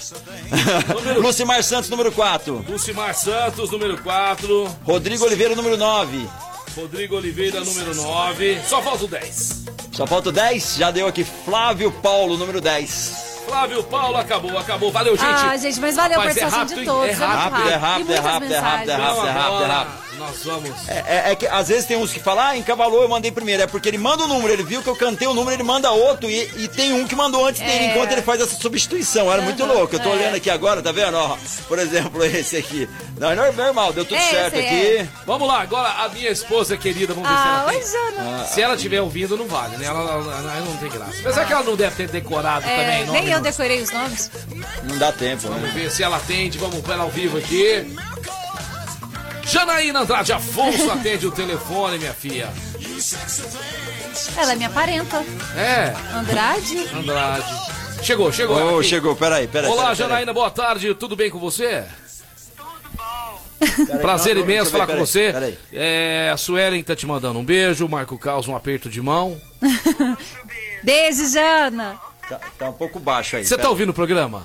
[LAUGHS] Lucimar Santos, número 4. Lucimar Santos, número 4. Rodrigo Oliveira, número 9. Rodrigo Oliveira, número 9. Só falta o 10. Só falta o 10, já deu aqui. Flávio Paulo, número 10. Flávio Paulo, acabou, acabou. Valeu, gente. Ah, gente, mas valeu a é participação rápido, de todos. É rápido, é rápido, é rápido, é rápido, é rápido, é rápido, é rápido. Nós vamos. É, é- é que às vezes tem uns que falam, ah, encavalou, eu mandei primeiro. É porque ele manda o número, ele viu que eu cantei o número, ele manda outro. E, e tem um que mandou antes dele, É. enquanto ele faz essa substituição. Era muito Aham, louco. Eu tô é. olhando aqui agora, tá vendo? Ó, por exemplo, esse aqui. Não, é normal, deu tudo Esse certo é. aqui. Vamos lá, agora a minha esposa querida, vamos ver Ah, se ela oi, tem. Jana. Se ela estiver ouvindo, não vale, né? Ela, ela- ela não tem graça. Apesar que ela não deve ter decorado É, também. nome, nem eu não. decorei os nomes. Não dá tempo, Vamos né? ver se ela atende. Vamos pôr ela ao vivo aqui. Janaína Andrade Afonso atende o telefone, minha filha. Ela é minha parenta. É, Andrade? Andrade. Chegou, chegou. Aqui. chegou, peraí, peraí. Olá, peraí, peraí. Janaína, boa tarde. Tudo bem com você? Peraí, Prazer não, imenso falar com você. peraí, É, a Suelen tá te mandando um beijo, o Marco Caos um aperto de mão. [LAUGHS] Beijo, Jana. Tá, tá um pouco baixo aí. Você tá peraí. ouvindo o programa?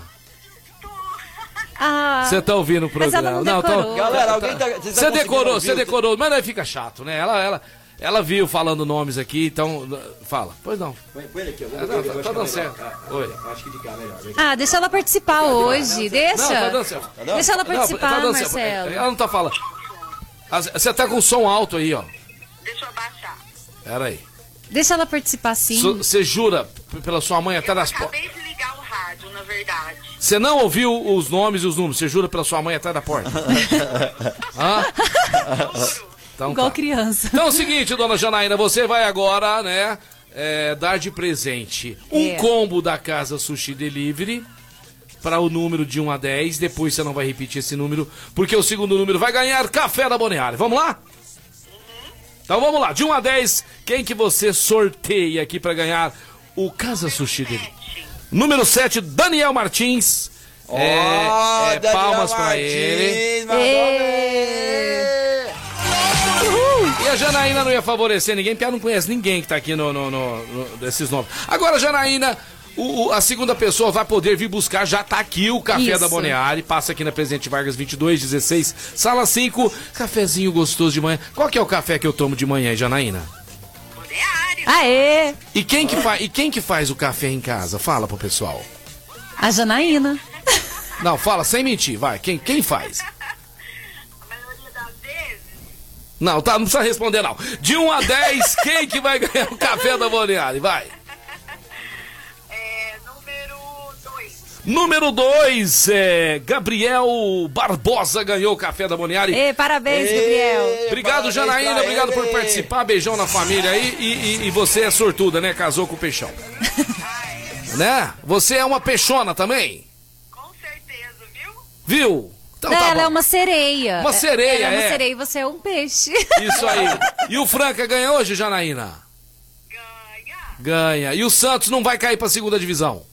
Ah, Você tá ouvindo o Mas programa? ela não tá-. Galera, alguém tá- Você estão decorou, você decorou, mas aí fica chato, né? Ela, ela, ela viu falando nomes aqui, então fala. Pois não. Põe, põe ele aqui, eu vou Ah, não, tá- acho tá que é dando melhor. certo. Ah, Oi. Acho que de cá é melhor. ah, deixa ela participar hoje. Deixa. Não, tá dando certo. Deixa ela Não, participar, tá dando certo. Marcelo. Ela não tá falando. Você tá com som alto aí, ó. Deixa eu abaixar. Pera aí. Deixa ela participar sim. Você jura pela sua mãe até das portas? Na verdade. Você não ouviu os nomes e os números? Você jura pela sua mãe atrás da porta? [LAUGHS] Hã? Então, Igual tá. criança. Então é o seguinte, dona Janaína, você vai agora, né, é, dar de presente um É. combo da Casa Sushi Delivery para o número de 1 a 10. Depois você não vai repetir esse número, porque o segundo número vai ganhar café da Boneária. Vamos lá? Então vamos lá, de 1 a 10, quem que você sorteia aqui para ganhar o Casa Sushi Delivery? Número 7, Daniel Martins. Ó, é, é, Daniel palmas Martins, ele. mandou Ê. E a Janaína não ia favorecer ninguém, porque ela não conhece ninguém que tá aqui no, no- no- no- desses nomes. Agora, Janaína, o- o- a segunda pessoa vai poder vir buscar, já tá aqui o café Isso. da Boneari, passa aqui na Presidente Vargas 2216, sala 5, cafezinho gostoso de manhã. Qual que é o café que eu tomo de manhã, Janaína? Aê! E quem que, e quem que faz o café em casa? Fala pro pessoal. A Janaína. Não, fala sem mentir, vai. Quem, quem faz? Não, tá, não precisa responder não. De 1 a 10, quem que vai ganhar o café da Boneari? Vai. Número 2, é, Gabriel Barbosa ganhou o café da Boniari. Ê, parabéns, Gabriel. Obrigado, parabéns Janaína. Obrigado por ele. participar. Beijão na família aí. E, e- e você é sortuda, né? Casou com o peixão. [LAUGHS] né? Você é uma peixona também? Com certeza, viu? Viu? Então Não, tá ela bom. é uma sereia. Uma sereia, Ela é uma é. sereia e você é um peixe. Isso aí. E o Franca ganha hoje, Janaína? Ganha. E o Santos não vai cair pra segunda divisão.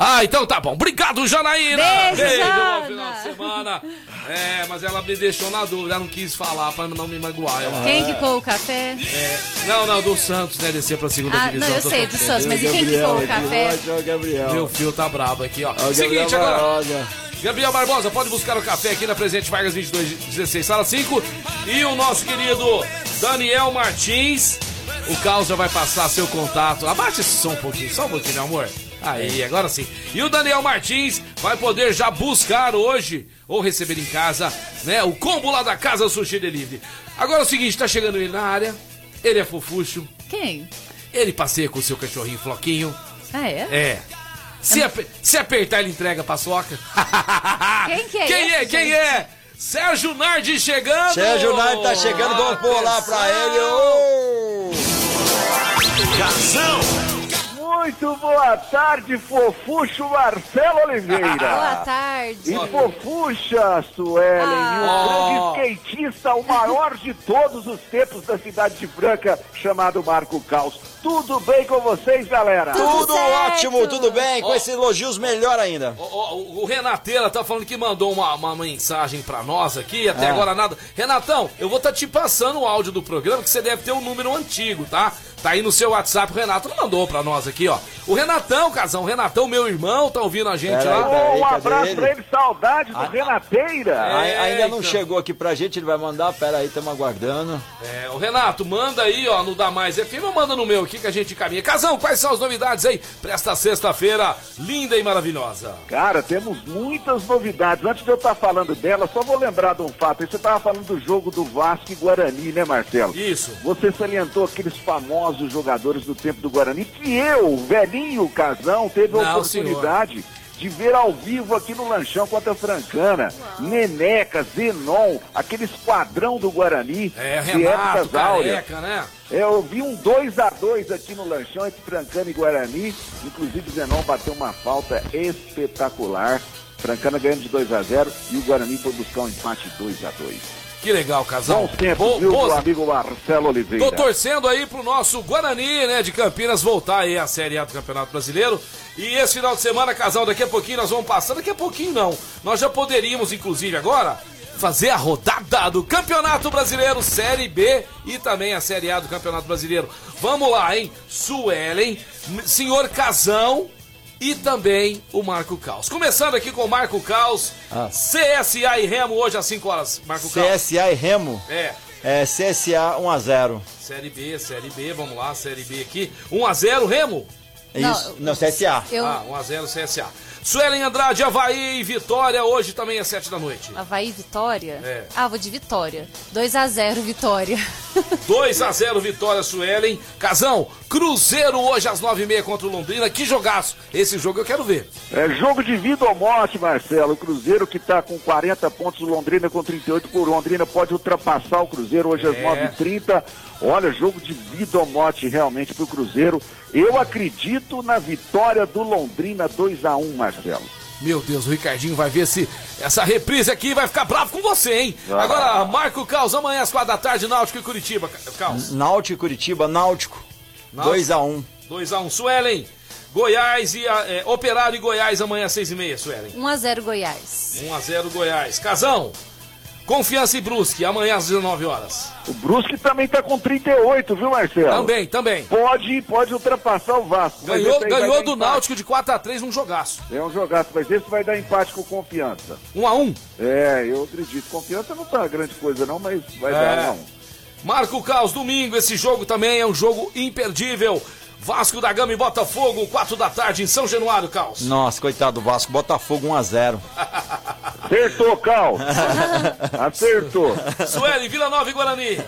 Ah, então tá bom. Obrigado, Janaína. Beijo, Jana. bom final de semana. É, mas ela me deixou na dúvida, ela não quis falar pra não me magoar. Ela- Quem quicou o café? É, não, não, do Santos, né? Descer pra segunda Ah, divisão. não, eu sei, do Santos, mas e quem quicou o café? o Gabriel. Meu fio tá brabo aqui, ó. O Seguinte, Gabriel agora. Barbosa. Gabriel Barbosa, pode buscar o café aqui na Presidente Vargas 2216, sala 5. E o nosso querido Daniel Martins. O Caos já vai passar seu contato. Abaixa esse som um pouquinho, só um pouquinho, meu amor. Aí, agora sim. E o Daniel Martins vai poder já buscar hoje, ou receber em casa, né? O combo lá da Casa Sushi Delivery. Agora é o seguinte, tá chegando ele na área. Ele é fofuxo. Quem? Ele passeia com o seu cachorrinho Floquinho. Ah, é? É. Se, ape- se apertar, ele entrega a paçoca. [LAUGHS] Quem que é Quem esse, é? Quem gente? é? Sérgio Nardi chegando! Sérgio Nardi tá chegando, vamos pôr lá pra ele. Ô! Casão! Muito boa tarde, fofucho Marcelo Oliveira. [LAUGHS] Boa tarde. E fofucha, Suelen, Ah. e o grande skatista, o maior de todos os tempos da cidade de Franca, chamado Marco Caos. Tudo bem com vocês, galera? Tudo certo. ótimo, tudo bem. Com Ó. esses elogios, melhor ainda. Ó, ó, o, Renateira tá falando que mandou uma, uma mensagem pra nós aqui, até Ah. agora nada. Renatão, eu vou estar te passando o áudio do programa, que você deve ter um número antigo, tá? Tá aí no seu WhatsApp, o Renato mandou pra nós aqui, ó. O Renatão, casão, o Renatão, meu irmão, tá ouvindo a gente Pera aí, lá. pera aí. um abraço ele? pra ele, saudade do Ah. Renateira. É, Ai- ainda não então. chegou aqui pra gente, ele vai mandar. Pera aí, estamos aguardando. É, o Renato, manda aí, ó, no Dá Mais FM, ou manda no meu aqui que a gente caminha. Casão, quais são as novidades aí pra esta sexta-feira linda e maravilhosa? Cara, temos muitas novidades. Antes de eu estar falando dela, só vou lembrar de um fato. Aí Você estava falando do jogo do Vasco e Guarani, né, Marcelo? Isso. Você salientou aqueles famosos jogadores do tempo do Guarani que eu, velhinho casão, teve a Não, oportunidade de ver ao vivo aqui no Lanchão contra a Francana. Neneca, Zenon, aquele esquadrão do Guarani. É, de Renato, épocas áureas. careca, né? É, Eu vi um 2 a 2 aqui no lanchão entre Francana e Guarani. Inclusive o Zenon bateu uma falta espetacular. Francana ganhando de 2 a 0 e o Guarani foi buscar um empate 2 a 2 Que legal, casal. Bons tempos, Bo- viu, meu amigo Marcelo Oliveira. Tô torcendo aí pro nosso Guarani, né, de Campinas, voltar aí à Série A do Campeonato Brasileiro. E esse final de semana, casal, daqui a pouquinho nós vamos passar. Daqui a pouquinho não. Nós já poderíamos, inclusive, agora, fazer a rodada do Campeonato Brasileiro Série B e também a Série A do Campeonato Brasileiro. Vamos lá, hein? Suelen, senhor Casão e também o Marco Caos. Começando aqui com o Marco Caos, Ah. CSA e Remo hoje às 5 horas. Marco Caos. CSA e Remo. É. É, CSA 1x0. Série B, Série B, vamos lá, Série B aqui. 1x0, Remo? Isso. Não, CSA. Eu... Ah, 1x0 CSA. Suelen Andrade, Havaí e Vitória, hoje também às 7 da noite. Havaí, Vitória? É. Ah, vou de Vitória. 2x0, Vitória. [LAUGHS] 2x0 Vitória, Suelen. Casão, Cruzeiro hoje às 9h30 contra o Londrina. Que jogaço! Esse jogo eu quero ver. É jogo de vida ou morte, Marcelo. O Cruzeiro que está com 40 pontos, o Londrina com 38. Por Londrina pode ultrapassar o Cruzeiro hoje às É. 9h30. Olha, jogo de vida ou morte realmente para o Cruzeiro. Eu acredito na vitória do Londrina 2 a 1 Marcelo. Meu Deus, o Ricardinho vai ver se essa reprise aqui vai ficar bravo com você, hein? Ah. Agora, Marco Caos, amanhã às 4 da tarde, Náutico e Curitiba. Ca- Caos. Náutico e Curitiba, Náutico. Náutico. 2x1. 2x1, Suelen. Goiás e a- é, Operário e Goiás amanhã às 6h30, Suelen. 1x0 Goiás. 1x0 Goiás. Casão, Confiança e Brusque, amanhã às 19 horas. O Brusque também está com 38, viu, Marcelo? Também, também. Pode, pode ultrapassar o Vasco. Ganhou, ganhou do empate. Náutico de 4x3 num jogaço. É um jogaço, mas esse vai dar empate com confiança. 1x1. É, eu acredito. Confiança não tá grande coisa não, mas vai É. dar não. Marco Caos, domingo, esse jogo também é um jogo imperdível. Vasco da Gama e Botafogo, 4 da tarde em São Januário, Caos. Nossa, coitado do Vasco. Botafogo 1x0. Acertou, Cal. [LAUGHS] Acertou. Sueli, Vila Nova e Guarani.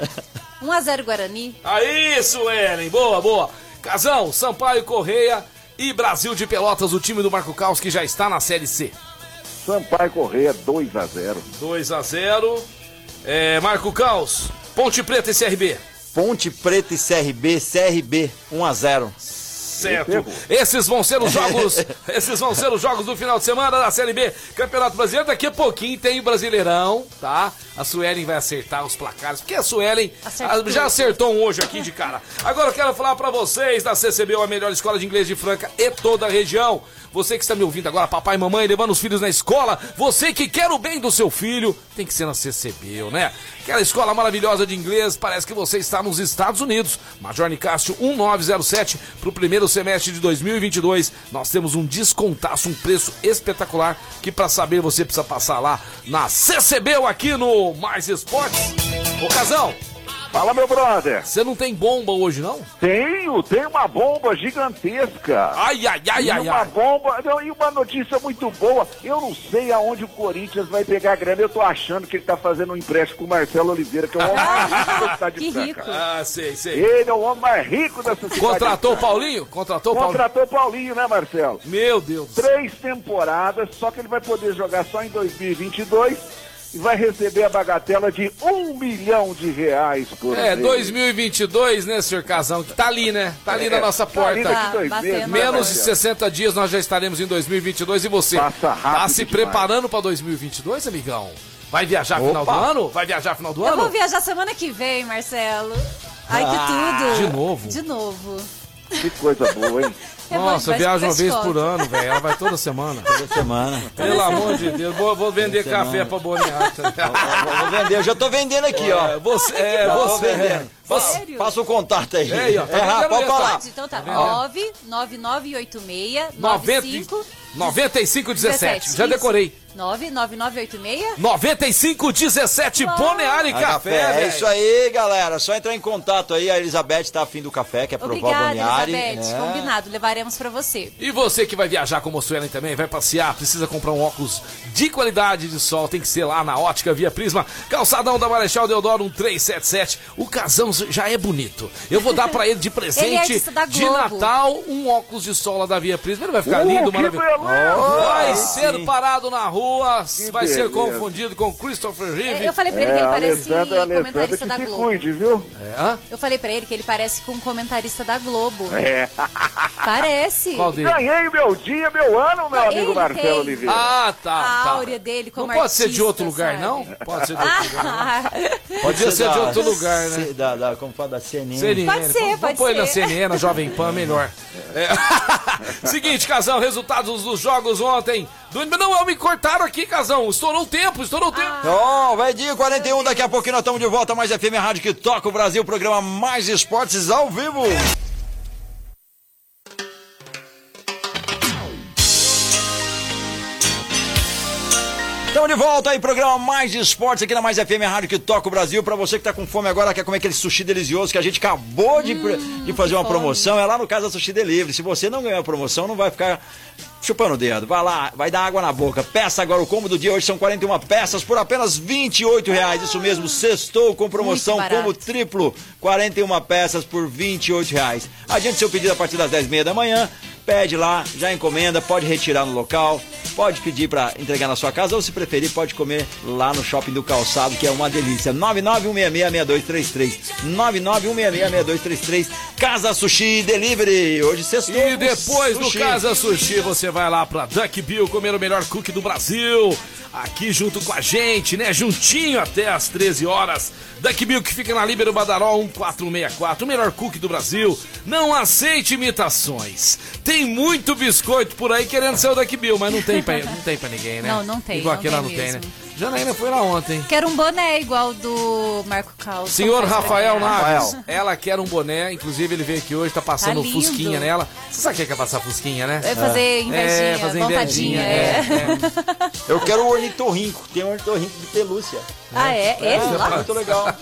1x0 Guarani. Aí, Suelen, boa, boa. Casão, Sampaio Correia e Brasil de Pelotas, o time do Marco Caos que já está na Série C. Sampaio Correia 2 a 0. 2 a 0 é, Marco Caos, Ponte Preta e CRB. Ponte Preta e CRB, CRB 1x0. certo. Esse errou. Esses vão ser os jogos. [LAUGHS] esses vão ser os jogos do final de semana da Série B Campeonato Brasileiro. Daqui a pouquinho tem o Brasileirão, tá? A Suelen vai acertar os placares, porque a Suelen Acertou. ah, já acertou um hoje aqui de cara. Agora eu quero falar pra vocês da CCBU, a melhor escola de inglês de Franca e toda a região. Você que está me ouvindo agora, papai e mamãe, levando os filhos na escola, você que quer o bem do seu filho, tem que ser na CCBU, né? Aquela escola maravilhosa de inglês, parece que você está nos Estados Unidos. Major Nicásio 1907 para o primeiro semestre de 2022. Nós temos um descontaço, um preço espetacular que para saber você precisa passar lá na CCBU aqui no Mais Esportes. Ô Casão, Fala, meu brother. você não tem bomba hoje não? Tenho, tem uma bomba gigantesca. Ai, ai, ai, e ai, uma ai. bomba, não, e uma notícia muito boa. Eu não sei aonde o Corinthians vai pegar a grana. Eu tô achando que ele tá fazendo um empréstimo com o Marcelo Oliveira, que é o homem mais rico da [LAUGHS] cidade de Que Franca. rico. Ah, sei, sei. Ele é o homem mais rico dessa cidade. Contratou o. Paulinho? Contratou o Paulinho? Contratou o Paulinho, né, Marcelo? Meu Deus. Três temporadas, só que ele vai poder jogar só em 2022 e vai receber a bagatela de um milhão de reais por É, mês. 2022, né, senhor Casão? Que tá ali, né? Tá ali É, na nossa tá ali porta. dois Tá meses, né, Menos de Marcelo? 60 dias nós já estaremos em 2022 e você Passa rápido tá se demais. preparando pra 2022, amigão? Vai viajar final do Opa. ano? Vai viajar final do Eu vou ano? viajar semana que vem, Marcelo. Ai, que Ah, tudo. de novo? De novo. Que coisa boa, hein? Vou- Nossa, viaja uma se vez por ano, velho. Ela vai toda semana. Toda semana. Pelo amor de Deus, vou, vou vender Toda café semana. pra Boneata. [LAUGHS] Vou vou vender, eu já tô vendendo aqui, ó. É, você, é, Já você. vendendo. Passa, Sério? passa o contato aí. É aí, ó, tá É, vendendo pode falar. Pode, então tá. vendo? 9 9986 90 95 9517. Já decorei. 99986 9517 Boneara e Ah, Café, é isso aí, galera. Só entrar em contato aí. A Elizabeth tá afim do café, quer provar o Obrigada, Boniari. Elizabeth. É. Combinado, levaremos pra você. E você que vai viajar como o Suelen também, vai passear, precisa comprar um óculos de qualidade de sol, tem que ser lá na Ótica Via Prisma, calçadão da Marechal Deodoro 1377. O casão já é bonito. Eu vou dar pra ele de [LAUGHS] Ele é presente artista da de. Natal um óculos de sol lá da Via Prisma. Ele vai ficar Uh, lindo, maravilhoso. Vai ser parado na rua, vai ser beleza. confundido com Christopher Reeve. É, Eu falei pra ele que É, ele parece Alessandra comentarista que da se Globo. cuide, viu? É? Eu falei pra ele que ele parece com um comentarista da Globo. É. Parece. Qual dele? Ganhei meu dia, meu ano, meu Ele amigo Marcelo tem. Oliveira. Ah, tá. A tá. áurea dele como Não pode ser de outro lugar, sabe? não? Pode ser de outro lugar. [LAUGHS] Podia ser de outro lugar, né? Da, da, como fala, da CNN. CNN. Pode ser, Vamos- pode Vamos pôr ele na ser. CNN, na Jovem Pan, melhor. [LAUGHS] É. [LAUGHS] Seguinte, Casão, resultados dos jogos ontem. Não, me cortaram aqui, Casão. Estourou o tempo, estourou o tempo. Ó, vai dia 41, daqui a pouquinho nós estamos de volta, mais FM Rádio que toca o Brasil, programa Mais Esportes ao vivo. Estamos de volta aí, programa Mais Esportes aqui na Mais FM, rádio que toca o Brasil. Pra você que tá com fome agora, quer comer aquele sushi delicioso que a gente acabou de, de fazer uma fome. promoção, é lá no Casa Sushi Delivery. Se você não ganhou a promoção, não vai ficar chupando o dedo. Vai lá, vai dar água na boca. Peça agora o combo do dia. Hoje são 41 peças por apenas 28 reais. Isso mesmo, sextou com promoção combo triplo. 41 peças por 28 reais. Adiante seu pedido a partir das 10h30 da manhã. Pede lá, já encomenda, pode retirar no local, pode pedir para entregar na sua casa ou se preferir pode comer lá no Shopping do Calçado, que é uma delícia. 991666233. 991666233. Casa Sushi Delivery. Hoje sextou. E depois do. Casa Sushi, você vai lá pra Duck Bill comer o melhor cookie do Brasil. Aqui junto com a gente, né? Juntinho até às 13 horas. Duck Bill que fica na Líbero Badaró 1464, o melhor cookie do Brasil. Não aceite imitações. Tem muito biscoito por aí querendo ser o Duck Bill, mas não tem pra, não tem pra ninguém, né? Não, não tem, Igual aquele lá não tem, né? Janaína foi lá ontem. Quero um boné igual do Marco Caos. Senhor Rafael Naves. Ela quer um boné, inclusive ele veio aqui hoje, tá passando Tá lindo. fusquinha nela. Você sabe o que é que é passar fusquinha, né? Vai fazer invejinha, É, fazer vontadinha, invejinha. é. Eu quero o ornitorrinco. Tem um ornitorrinco de pelúcia. Ah, é? Esse É, lá? muito legal.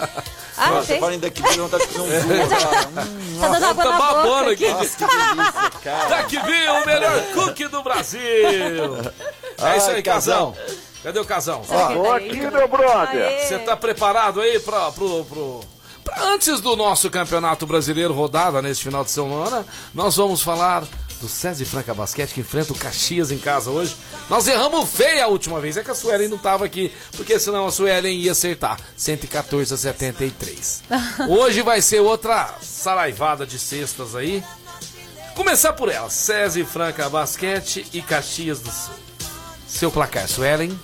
Ah, Nossa, tem. falando daqui, eu vontade de fazer um [LAUGHS] zoom, cara. Hum, Tá dando água Tá na babando boca aqui. aqui. Nossa, que delícia, cara. Duck Bill, o melhor cookie do Brasil. É isso aí, casão. Cadê o que Tô tá aqui, meu brother. Você tá preparado aí pra, pro, pro- pra- Antes do nosso Campeonato Brasileiro rodada nesse final de semana, nós vamos falar do César e Franca Basquete que enfrenta o Caxias em casa hoje. Nós erramos feia a última vez, é que a Suelen não tava aqui, porque senão a Suelen ia acertar. 114 a 73. [LAUGHS] Hoje vai ser outra saraivada de cestas aí. Começar por ela. César Franca Basquete e Caxias do Sul. Seu placar, Suelen.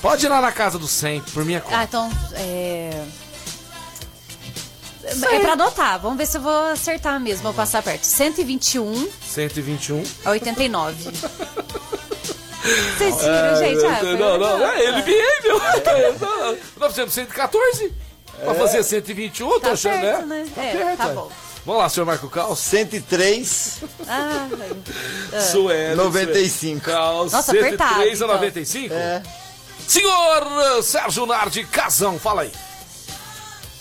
Pode ir lá na casa do 100, por minha conta. Ah, então. É. É pra adotar. Vamos ver se eu vou acertar mesmo. Vou passar perto. 121 121. a 89. [LAUGHS] Vocês viram, gente? Ah, foi- não, não, é NBA, meu. Nós fizemos 114. Pra fazer 121, tô Tá achando, perto, né? né? Tá É, perto, tá é. bom. Vamos lá, senhor Marco Caos. 103, Ah, ah. [LAUGHS] Sueli. 95. Caos, Nossa, 103 apertado, a então. 95? É. Senhor Sérgio Nardi Casão, fala aí.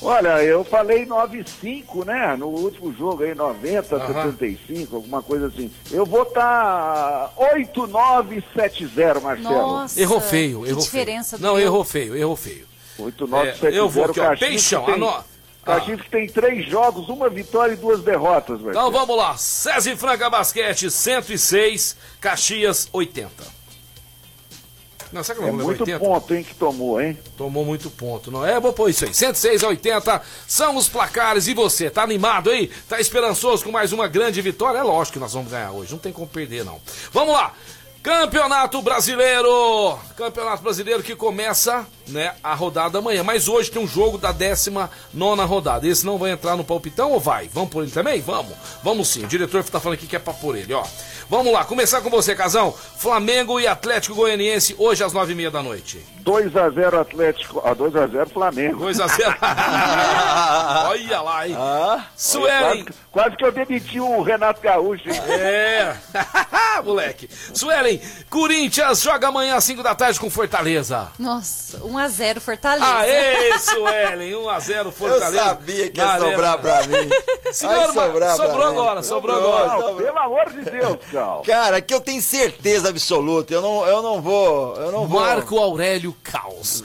Olha, eu falei 9,5, né? No último jogo aí, 90, Aham. 75, alguma coisa assim. Eu vou estar 8970, Marcelo. Nossa. Errou feio, que errou diferença feio. Não, errou feio, errou feio. 8970. É, eu vou aqui, ó, Peixão, que tem- ano- Caxias que tem três jogos, uma vitória e duas derrotas, Marcelo. Então vamos lá. César e Franca Basquete 106, Caxias 80. Não, será que É não lembro muito 80? ponto, hein, que tomou, hein? Tomou muito ponto, não é? Vou pôr isso aí. 106 a 80 são os placares. E você, tá animado aí? Tá esperançoso com mais uma grande vitória? É lógico que nós vamos ganhar hoje. Não tem como perder, não. Vamos lá. Campeonato Brasileiro. Campeonato Brasileiro que começa, né, a rodada amanhã. Mas hoje tem um jogo da 19 rodada. Esse não vai entrar no palpitão ou vai? Vamos por ele também? Vamos. Vamos sim. O diretor tá falando aqui que é pra por ele, ó. Vamos lá. Começar com você, Casão. Flamengo e Atlético Goianiense hoje às 9h30 da noite. 2x0 Atlético, a 2x0 Flamengo. 2 a 0 [LAUGHS] Olha lá, hein? Suelen. Quase, quase que eu demiti o Renato Gaúcho, hein? É. [LAUGHS] Moleque. Suelen, Corinthians joga amanhã às 5 da tarde com Fortaleza. Nossa, 1x0 Fortaleza. Aê, Suelen, 1 a 0 Fortaleza. Eu sabia que ia Arena. sobrar pra mim. [LAUGHS] Senhor, sobrar pra sobrou mim. agora, sobrou Sobrou, agora. Não, pelo amor de Deus, Cal. Cara, que eu tenho certeza absoluta. Eu não, eu não vou. Eu não vou. Marco Aurélio Caos.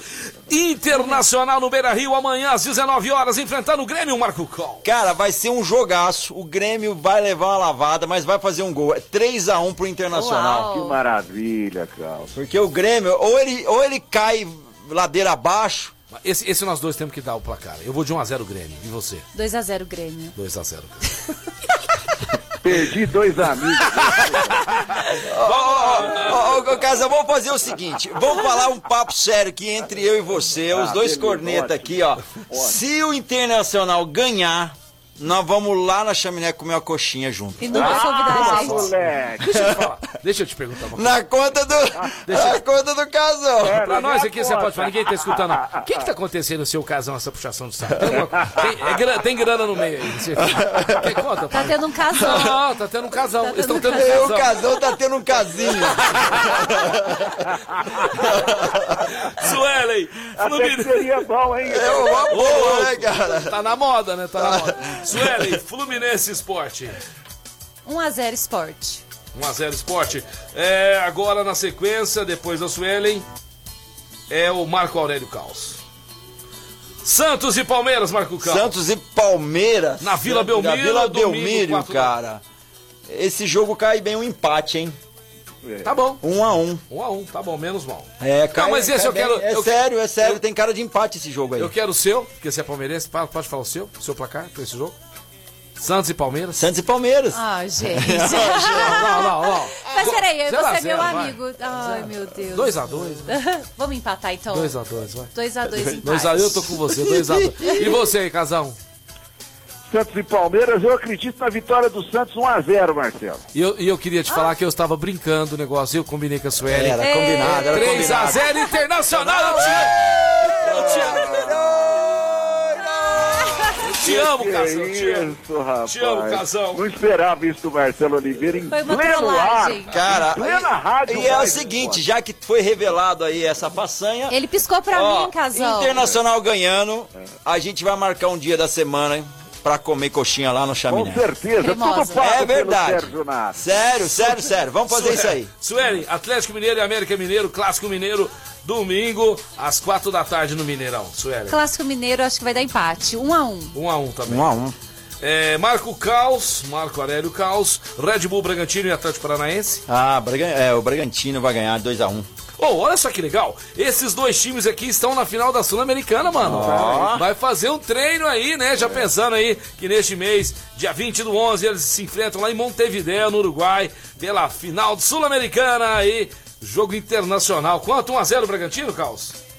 Internacional no Beira Rio, amanhã às 19 horas, enfrentando o Grêmio, Marco Cal. Cara, vai ser um jogaço. O Grêmio vai levar uma lavada, mas vai fazer um gol. É 3x1 pro Internacional. Que maravilha, Cal. Porque o Grêmio, ou ele, ou ele cai ladeira abaixo. Esse, esse nós dois temos que dar o placar. Eu vou de 1 a 0 Grêmio. E você? 2x0 Grêmio. 2 a 0 [LAUGHS] Perdi dois amigos. Ô, ô, ô, Casa, vamos fazer o seguinte: vamos falar um papo sério aqui entre eu e você, os Ah, dois beleza, cornetas ótimo. aqui, ó. Se o Internacional ganhar, nós vamos lá na chaminé comer uma coxinha junto. E convidar Ah, a gente. moleque. Deixa eu te falar. Deixa eu te perguntar uma coisa. Na conta do. Na conta do casal. É, Pra nós aqui, você conta. pode falar, ninguém tá escutando. O que que tá acontecendo no seu casão, essa puxação de saco? Tem, alguma- tem- é grana, tem grana no meio aí. Você, que conta, Tá tendo um casal. Não, tá tendo um casão. Tá Eles estão tendo tendo um um O casão. casal tá tendo um casinho. [LAUGHS] Suelen, Até Fluminense. seria bom, hein? É uma boa, né, cara? Tá na moda, né? Tá na moda. Suelen, Fluminense Esporte. 1x0 Sport. 1x0 Esporte. É, agora na sequência, depois da Suelen, é o Marco Aurélio Caos. Santos e Palmeiras, Marco Caos. Santos e Palmeiras. Na Vila Belmiro, Na Vila domingo, Belmiro, quatro da- cara. Esse jogo cai bem um empate, hein? Tá bom. Um a um. 1 a 1 tá bom, menos mal. É, cai, Não, mas esse cai eu quero- É eu- sério, é sério. eu- Tem cara de empate esse jogo aí. Eu quero o seu, porque você é palmeirense. Pa- Pode falar o seu, o seu placar pra esse jogo? Santos e Palmeiras. Santos e Palmeiras. Ah, [LAUGHS] gente. Não, não, não. Mas peraí, Zero a você é meu vai. amigo. Ai, meu Deus. 2x2. [LAUGHS] Vamos empatar então. 2x2, vai. 2x2 empate. 2x1, eu tô com você, 2x2. E você aí, casão? Santos e Palmeiras, eu acredito na vitória do Santos 1x0, Marcelo. E eu, e eu queria te falar que eu estava brincando o negócio, eu combinei com a Sueli. Era combinado, era combinado. 3x0 Internacional, eu te amo. Eu te amo. Eu te amo, Que casão, te amo. isso, rapaz. Te amo, casão. Não esperava isso do Marcelo Oliveira em Foi uma pleno trollagem. ar. Cara, Em plena rádio. e é o seguinte, já que foi revelado aí essa façanha, Ele piscou pra ó, mim, casal. Internacional ganhando, a gente vai marcar um dia da semana hein, pra comer coxinha lá no Com chaminé. certeza, Cremosa. tudo pago É verdade. pelo Sérgio Nato. Sério, sério, sério. Vamos fazer isso aí. Sueli, Atlético Mineiro e América Mineiro, Clássico Mineiro, domingo, às 4 da tarde no Mineirão. Sueli. Clássico Mineiro, acho que vai dar empate. 1x1. 1x1 também. Um a um. É, Marco Caos, Marco Aurélio Caos, Red Bull Bragantino e Atlético Paranaense. Ah, Braga- é, o Bragantino vai ganhar 2x1. Ô, olha só que legal. Esses dois times aqui estão na final da Sul-Americana, mano. Ó. Vai fazer um treino aí, né? Já pensando aí que neste mês, dia 20 do 11, eles se enfrentam lá em Montevideo, no Uruguai, pela final Sul-Americana aí. Jogo internacional. Quanto? 1x0 Bragantino, Caos?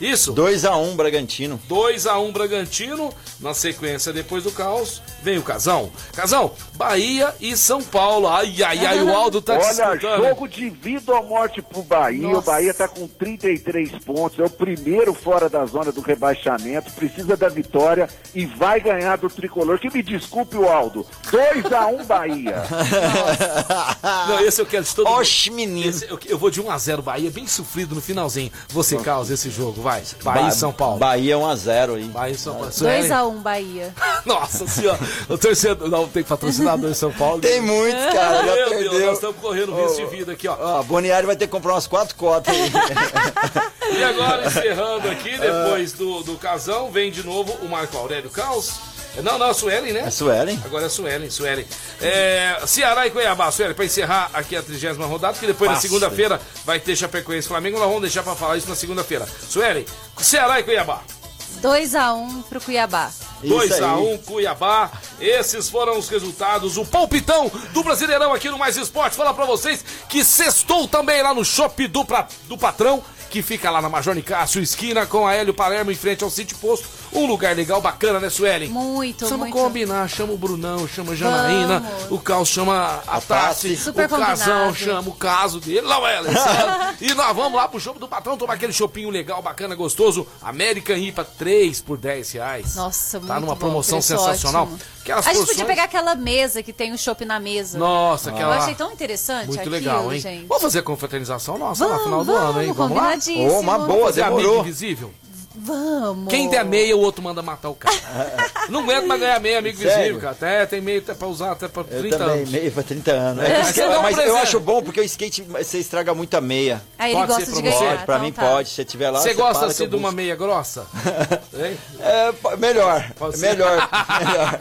Isso? 2x1 Bragantino. 2x1 Bragantino. Na sequência, depois do caos, vem o Casão. Casão, Bahia e São Paulo. Ai, ai, ai, o Aldo tá Olha, disputando. jogo de vida ou morte pro Bahia. O Bahia tá com 33 pontos, é o primeiro fora da zona do rebaixamento, precisa da vitória e vai ganhar do tricolor. Que me desculpe o Aldo. 2x1 Bahia. [LAUGHS] Não, esse eu quero de todo mundo. Oxe, menino. Esse eu, eu vou de 1x0 Bahia, bem sofrido no finalzinho. Você causa esse jogo, vai. Bahia Ba- e São Paulo. Bahia 1x0 aí. Bahia e São Paulo. Suelen? 2x1 Bahia. [LAUGHS] Nossa senhora, o torcedor. Não, tem patrocinador em São Paulo. Tem muitos, cara, já Meu perdeu. Deus, nós estamos correndo risco de vida aqui, ó. Ó, Boniário vai ter que comprar umas quatro cotas aí. [LAUGHS] E agora, encerrando aqui, depois do, do Casão, vem de novo o Marco Aurélio Caos. Não, não, a Suelen, né? É Suelen? Agora é Suelen, Suelen. É, Ceará e Cuiabá, Suelen, pra encerrar aqui a trigésima rodada, que depois na Passa. segunda-feira vai ter Chapecoense e Flamengo, nós vamos deixar pra falar isso na segunda-feira. Suelen, Ceará e Cuiabá. 2x1 pro Cuiabá. 2x1 Cuiabá. Esses foram os resultados. O palpitão do Brasileirão aqui no Mais Esporte. Fala pra vocês que sextou também lá no Shopping do, pra- do Patrão, que fica lá na Major Nicásio, esquina com a Hélio Palermo, em frente ao City Posto. Um lugar legal, bacana, né, Suelen? Muito, Precisamos muito. combinar. Chama o Brunão, chama a Janaína, Vamos. o Caos chama a, A Tassi, o Casão chama o caso dele. Lá vai ela, sabe? [LAUGHS] E nós vamos lá pro Shopping do Patrão tomar aquele chopinho legal, bacana, gostoso. American IPA 3 por 10 reais. Nossa, muito Tá numa bom, promoção sensacional. ótimo. Aquelas a gente porções- podia pegar aquela mesa que tem o chopp na mesa. Nossa, aquela. Eu achei tão interessante Muito aquilo, legal, hein? gente. Vamos fazer a confraternização nossa lá no Vamos, final do ano, hein? vamos, Vamos lá? Ô, uma boa, demorou. invisível? Vamos. Quem der meia, o outro manda matar o cara. [LAUGHS] Não aguento mais ganhar meia, amigo Sério? invisível, cara. Até tem meia até pra usar até pra Eu 30 também, anos. meia pra 30 anos. É, É, mas um mas eu acho bom porque o skate você estraga muito a meia. Aí ele Pode gosta ser de pra você? ganhar. Pode, pra então mim tá. pode. Se você tiver lá, Você gosta assim eu de uma meia grossa? [LAUGHS] É, melhor. Pode ser? Melhor. [LAUGHS] melhor.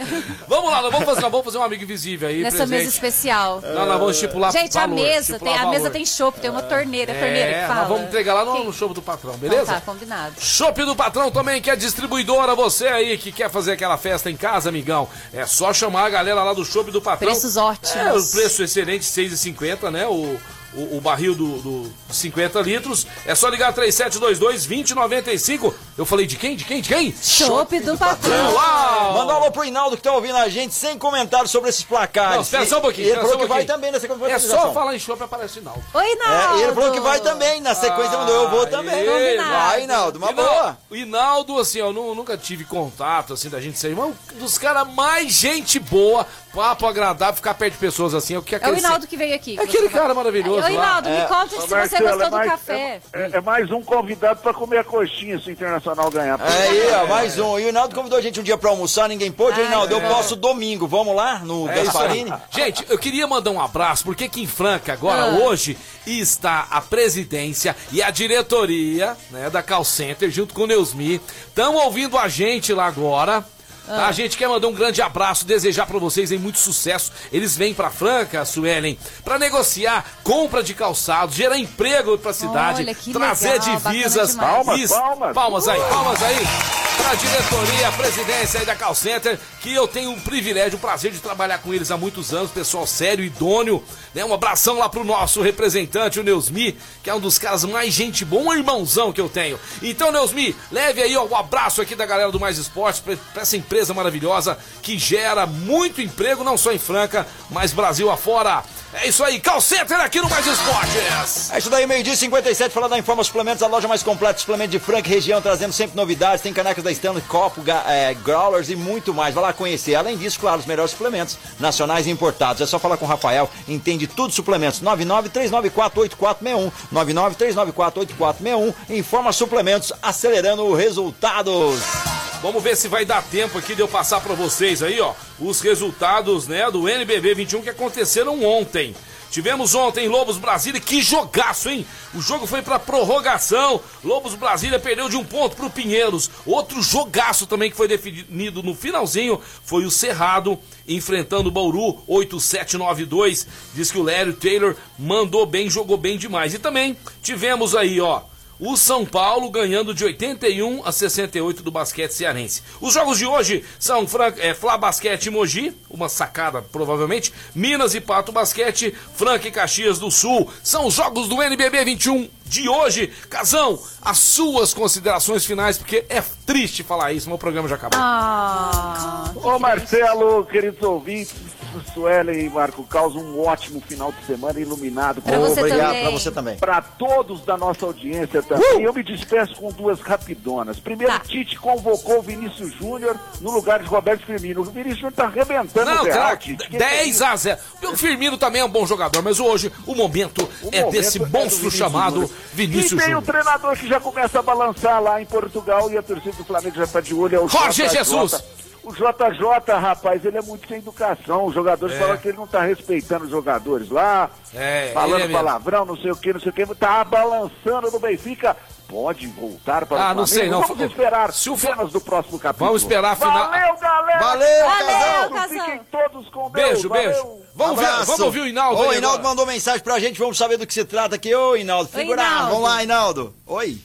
Vamos lá, nós vamos fazer, nós vamos fazer um amigo invisível aí. Nessa presente. mesa especial. Não, nós vamos estipular Gente, a valor, mesa estipular tem, a mesa tem chopp, tem uma torneira, torneira É, que fala. nós vamos entregar lá no, no show do patrão, Então beleza? tá, combinado. Chopp do Patrão também, que é distribuidora. Você aí que quer fazer aquela festa em casa, amigão. É só chamar a galera lá do Chopp do Patrão. Preços ótimos. É, o preço excelente, R$ 6,50, né? O, o, o barril do, do 50 litros. É só ligar 3722-2095. Eu falei de quem? De quem? De quem? Chopp do patrão. Uau! Manda um alô pro Hinaldo que tá ouvindo a gente sem comentários sobre esses placares. Não, espera só um pouquinho. Ele falou só que um vai também nessa É confraternização. só falar em Chopp aparece o Naldo. Oi, Naldo. É, ele falou que vai também. Na sequência ele mandou, eu vou também. Aê, Vai, Hinaldo, uma Hinaldo- boa. O Hinaldo, assim, eu nu- nunca tive contato, assim, da gente ser irmão. Um dos caras mais gente boa, papo agradável, ficar perto de pessoas assim. É o que É o Hinaldo que veio aqui. É aquele cara maravilhoso Ô, Hinaldo, me É. conta se você Marcelo, gostou é do café. É, é mais um convidado para comer a coxinha se o Internacional ganhar. Aí, ó, mais um. E o Hinaldo convidou a gente um dia pra almoçar, ninguém pôde. Hinaldo, eu é. posso domingo. Vamos lá no É. Gasparini? Gente, eu queria mandar um abraço, porque aqui em Franca, agora, Ah. hoje, está a presidência e a diretoria né, da Call Center, junto com o Neusmi. Estão ouvindo a gente lá agora. Tá? Ah. A gente quer mandar um grande abraço, desejar pra vocês aí muito sucesso. Eles vêm pra Franca, Suelen, pra negociar compra de calçados, gerar emprego pra cidade, Olha, trazer legal, divisas. Palmas, palmas. Palmas aí, palmas aí. Pra diretoria, a presidência aí da Call Center, que eu tenho um privilégio, um prazer de trabalhar com eles há muitos anos, pessoal sério, idôneo, né? Um abração lá pro nosso representante, o Neusmi, que é um dos caras mais gente boa, um irmãozão que eu tenho. Então, Neusmi, leve aí o abraço aqui da galera do Mais Esportes, pra essa empresa maravilhosa que gera muito emprego, não só em Franca, mas Brasil afora. É isso aí, Call Center aqui no Mais Esportes. É isso daí, meio-dia e 57, falando da Informa Suplementos, a loja mais completa de suplemento de Franca região, trazendo sempre novidades. Tem canecas da Stanley, copo, é, growlers e muito mais. Vai lá conhecer. Além disso, claro, os melhores suplementos nacionais e importados. É só falar com o Rafael, entende tudo suplementos. 993948461. 993948461. Informa Suplementos, acelerando resultados. Vamos ver se vai dar tempo aqui de eu passar pra vocês aí, ó, os resultados, né, do NBB 21 que aconteceram ontem. Tivemos ontem Lobos Brasília, que jogaço, hein? O jogo foi pra prorrogação. Lobos Brasília perdeu de um ponto pro Pinheiros. Outro jogaço também que foi definido no finalzinho foi o Cerrado enfrentando o Bauru 8792. Diz que o Lério Taylor mandou bem, jogou bem demais. E também tivemos aí, ó, o São Paulo ganhando de 81 a 68 do basquete cearense. Os jogos de hoje são Fran é, Flá Basquete e Mogi, uma sacada provavelmente, Minas e Pato Basquete, Franca e Caxias do Sul. São os jogos do NBB 21 de hoje. Casão, as suas considerações finais, porque é triste falar isso, mas o programa já acabou. Ah, Ô Marcelo, queridos ouvintes, Suelen e Marco Caos, um ótimo final de semana iluminado. Pra você Obrigado também. pra você também. Para todos da nossa audiência também. Eu me despeço com duas rapidonas. Primeiro, Tá. Tite convocou o Vinícius Júnior no lugar de Roberto Firmino. O Vinícius Júnior tá arrebentando Não, o Real, craque, Tite. Quem 10 a 0. O Firmino também é um bom jogador, mas hoje o momento O é momento desse é monstro Vinícius chamado Júnior. Vinícius E tem Júnior. o treinador que já começa a balançar lá em Portugal e a torcida do Flamengo já está de olho. É o Jorge JJ. Jesus. O JJ, rapaz, ele é muito sem educação. Os jogadores É. falam que ele não tá respeitando os jogadores lá, É, falando ele é palavrão, não sei o que, não sei o que. Tá balançando no Benfica. Pode voltar para Ah, o Flamengo. não sei, não. Vamos esperar Se o cenas do próximo capítulo. Vamos esperar a final- Valeu, galera! Valeu! Casão. Fiquem todos com Deus. Beijo, Valeu. beijo. Vamos ver, vamos ouvir o aí Hinaldo agora. mandou mensagem pra gente, vamos saber do que se trata aqui. Ô, Hinaldo, Oi, figurado. Vamos lá, Hinaldo. Oi.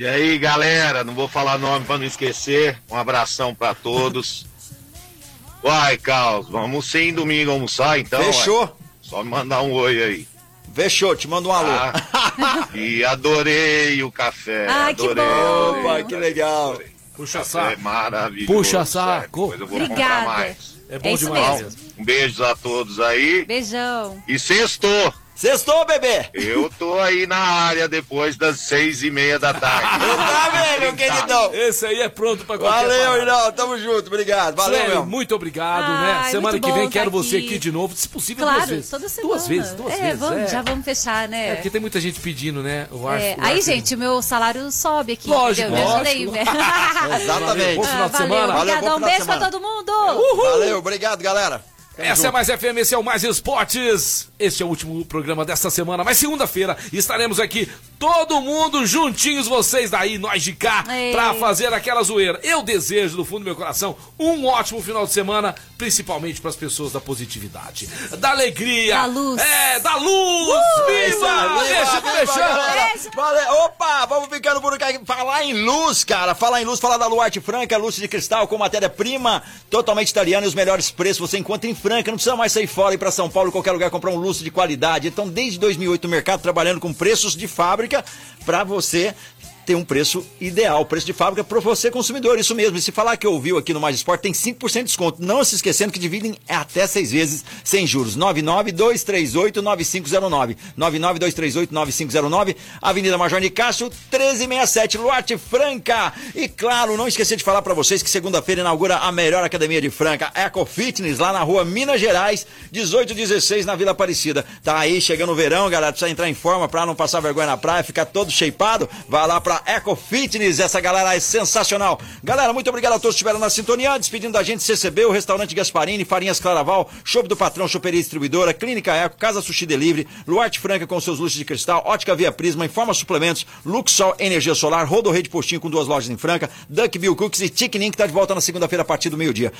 E aí, galera, não vou falar nome pra não esquecer. Um abração pra todos. Uai, Carlos, vamos sim domingo almoçar então. Fechou? ué. Só me mandar um oi aí. Fechou, te mando um alô. Ah, e adorei o café. Ai, que adorei, bom. adorei. Opa, que legal. Puxa É saco. maravilhoso. Puxa sério. saco. Depois eu vou Obrigada. comprar mais. É bom É demais. mesmo. Um beijo a todos aí. Beijão. E sextou. Sextou, bebê. Eu tô aí na área depois das seis e meia da tarde. [LAUGHS] Tá bem, meu queridão. Esse aí é pronto pra qualquer Valeu, parada. Hinaldo. Tamo junto. Obrigado. Valeu, meu. muito obrigado, Ai, né? Semana que vem quero tá você aqui. aqui de novo, se possível Claro, duas vezes. toda semana. Duas vezes, duas é, vezes. Vamos, é. já vamos fechar, né? É, porque tem muita gente pedindo, né? O ar, É, o ar aí, tem- gente, o meu salário sobe aqui, Lógico, entendeu? Me ajuda aí, lógico. né? [LAUGHS] Exatamente. Bom final de Ah, valeu, semana. Valeu, obrigada. bom Um beijo pra todo mundo. Valeu, obrigado, galera. Essa é junto. mais FM, esse é o Mais Esportes. Este é o último programa desta semana, mas segunda-feira estaremos aqui, todo mundo juntinhos, vocês daí, nós de cá, Ei. pra fazer aquela zoeira. Eu desejo, do fundo do meu coração, um ótimo final de semana, principalmente pras pessoas da positividade, da alegria, Da luz. é, da luz, Isso, viva! Deixa galera. Beijo. Valeu. Opa, vamos ficando por aqui. Falar em luz, cara. Falar em luz, falar da Luarte Franca, luz de cristal com matéria-prima totalmente italiana e os melhores preços você encontra em Franca. Não precisa mais sair fora e pra São Paulo, qualquer lugar, comprar um lustre de qualidade. Então, desde 2008, o mercado trabalhando com preços de fábrica pra você ter um preço ideal, preço de fábrica para você consumidor, isso mesmo. E se falar que ouviu aqui no Mais Esporte, tem 5% de desconto. Não se esquecendo que dividem até seis vezes sem juros. 992389509. 992389509. Avenida Major Nicásio, 1367, Luarte Franca. E claro, não esquecer de falar para vocês que segunda-feira inaugura a melhor academia de Franca, Eco Fitness, lá na rua Minas Gerais, 1816, na Vila Aparecida. Tá aí, chegando o verão, galera, precisa entrar em forma para não passar vergonha na praia, ficar todo shapeado. Vai lá pra Eco Fitness, essa galera é sensacional. Galera, muito obrigado a todos que estiveram na sintonia, despedindo da gente CCB, o restaurante Gasparini, Farinhas Claraval, Show do Patrão, Choperia Distribuidora, Clínica Eco, Casa Sushi Delivery, Luarte Franca com seus luxos de cristal, Ótica Via Prisma, Informa Suplementos, Luxol Energia Solar, Rodo Rede Postinho com duas lojas em Franca, Duck Bill Cookies e Chiquinim que tá de volta na segunda-feira a partir do meio-dia.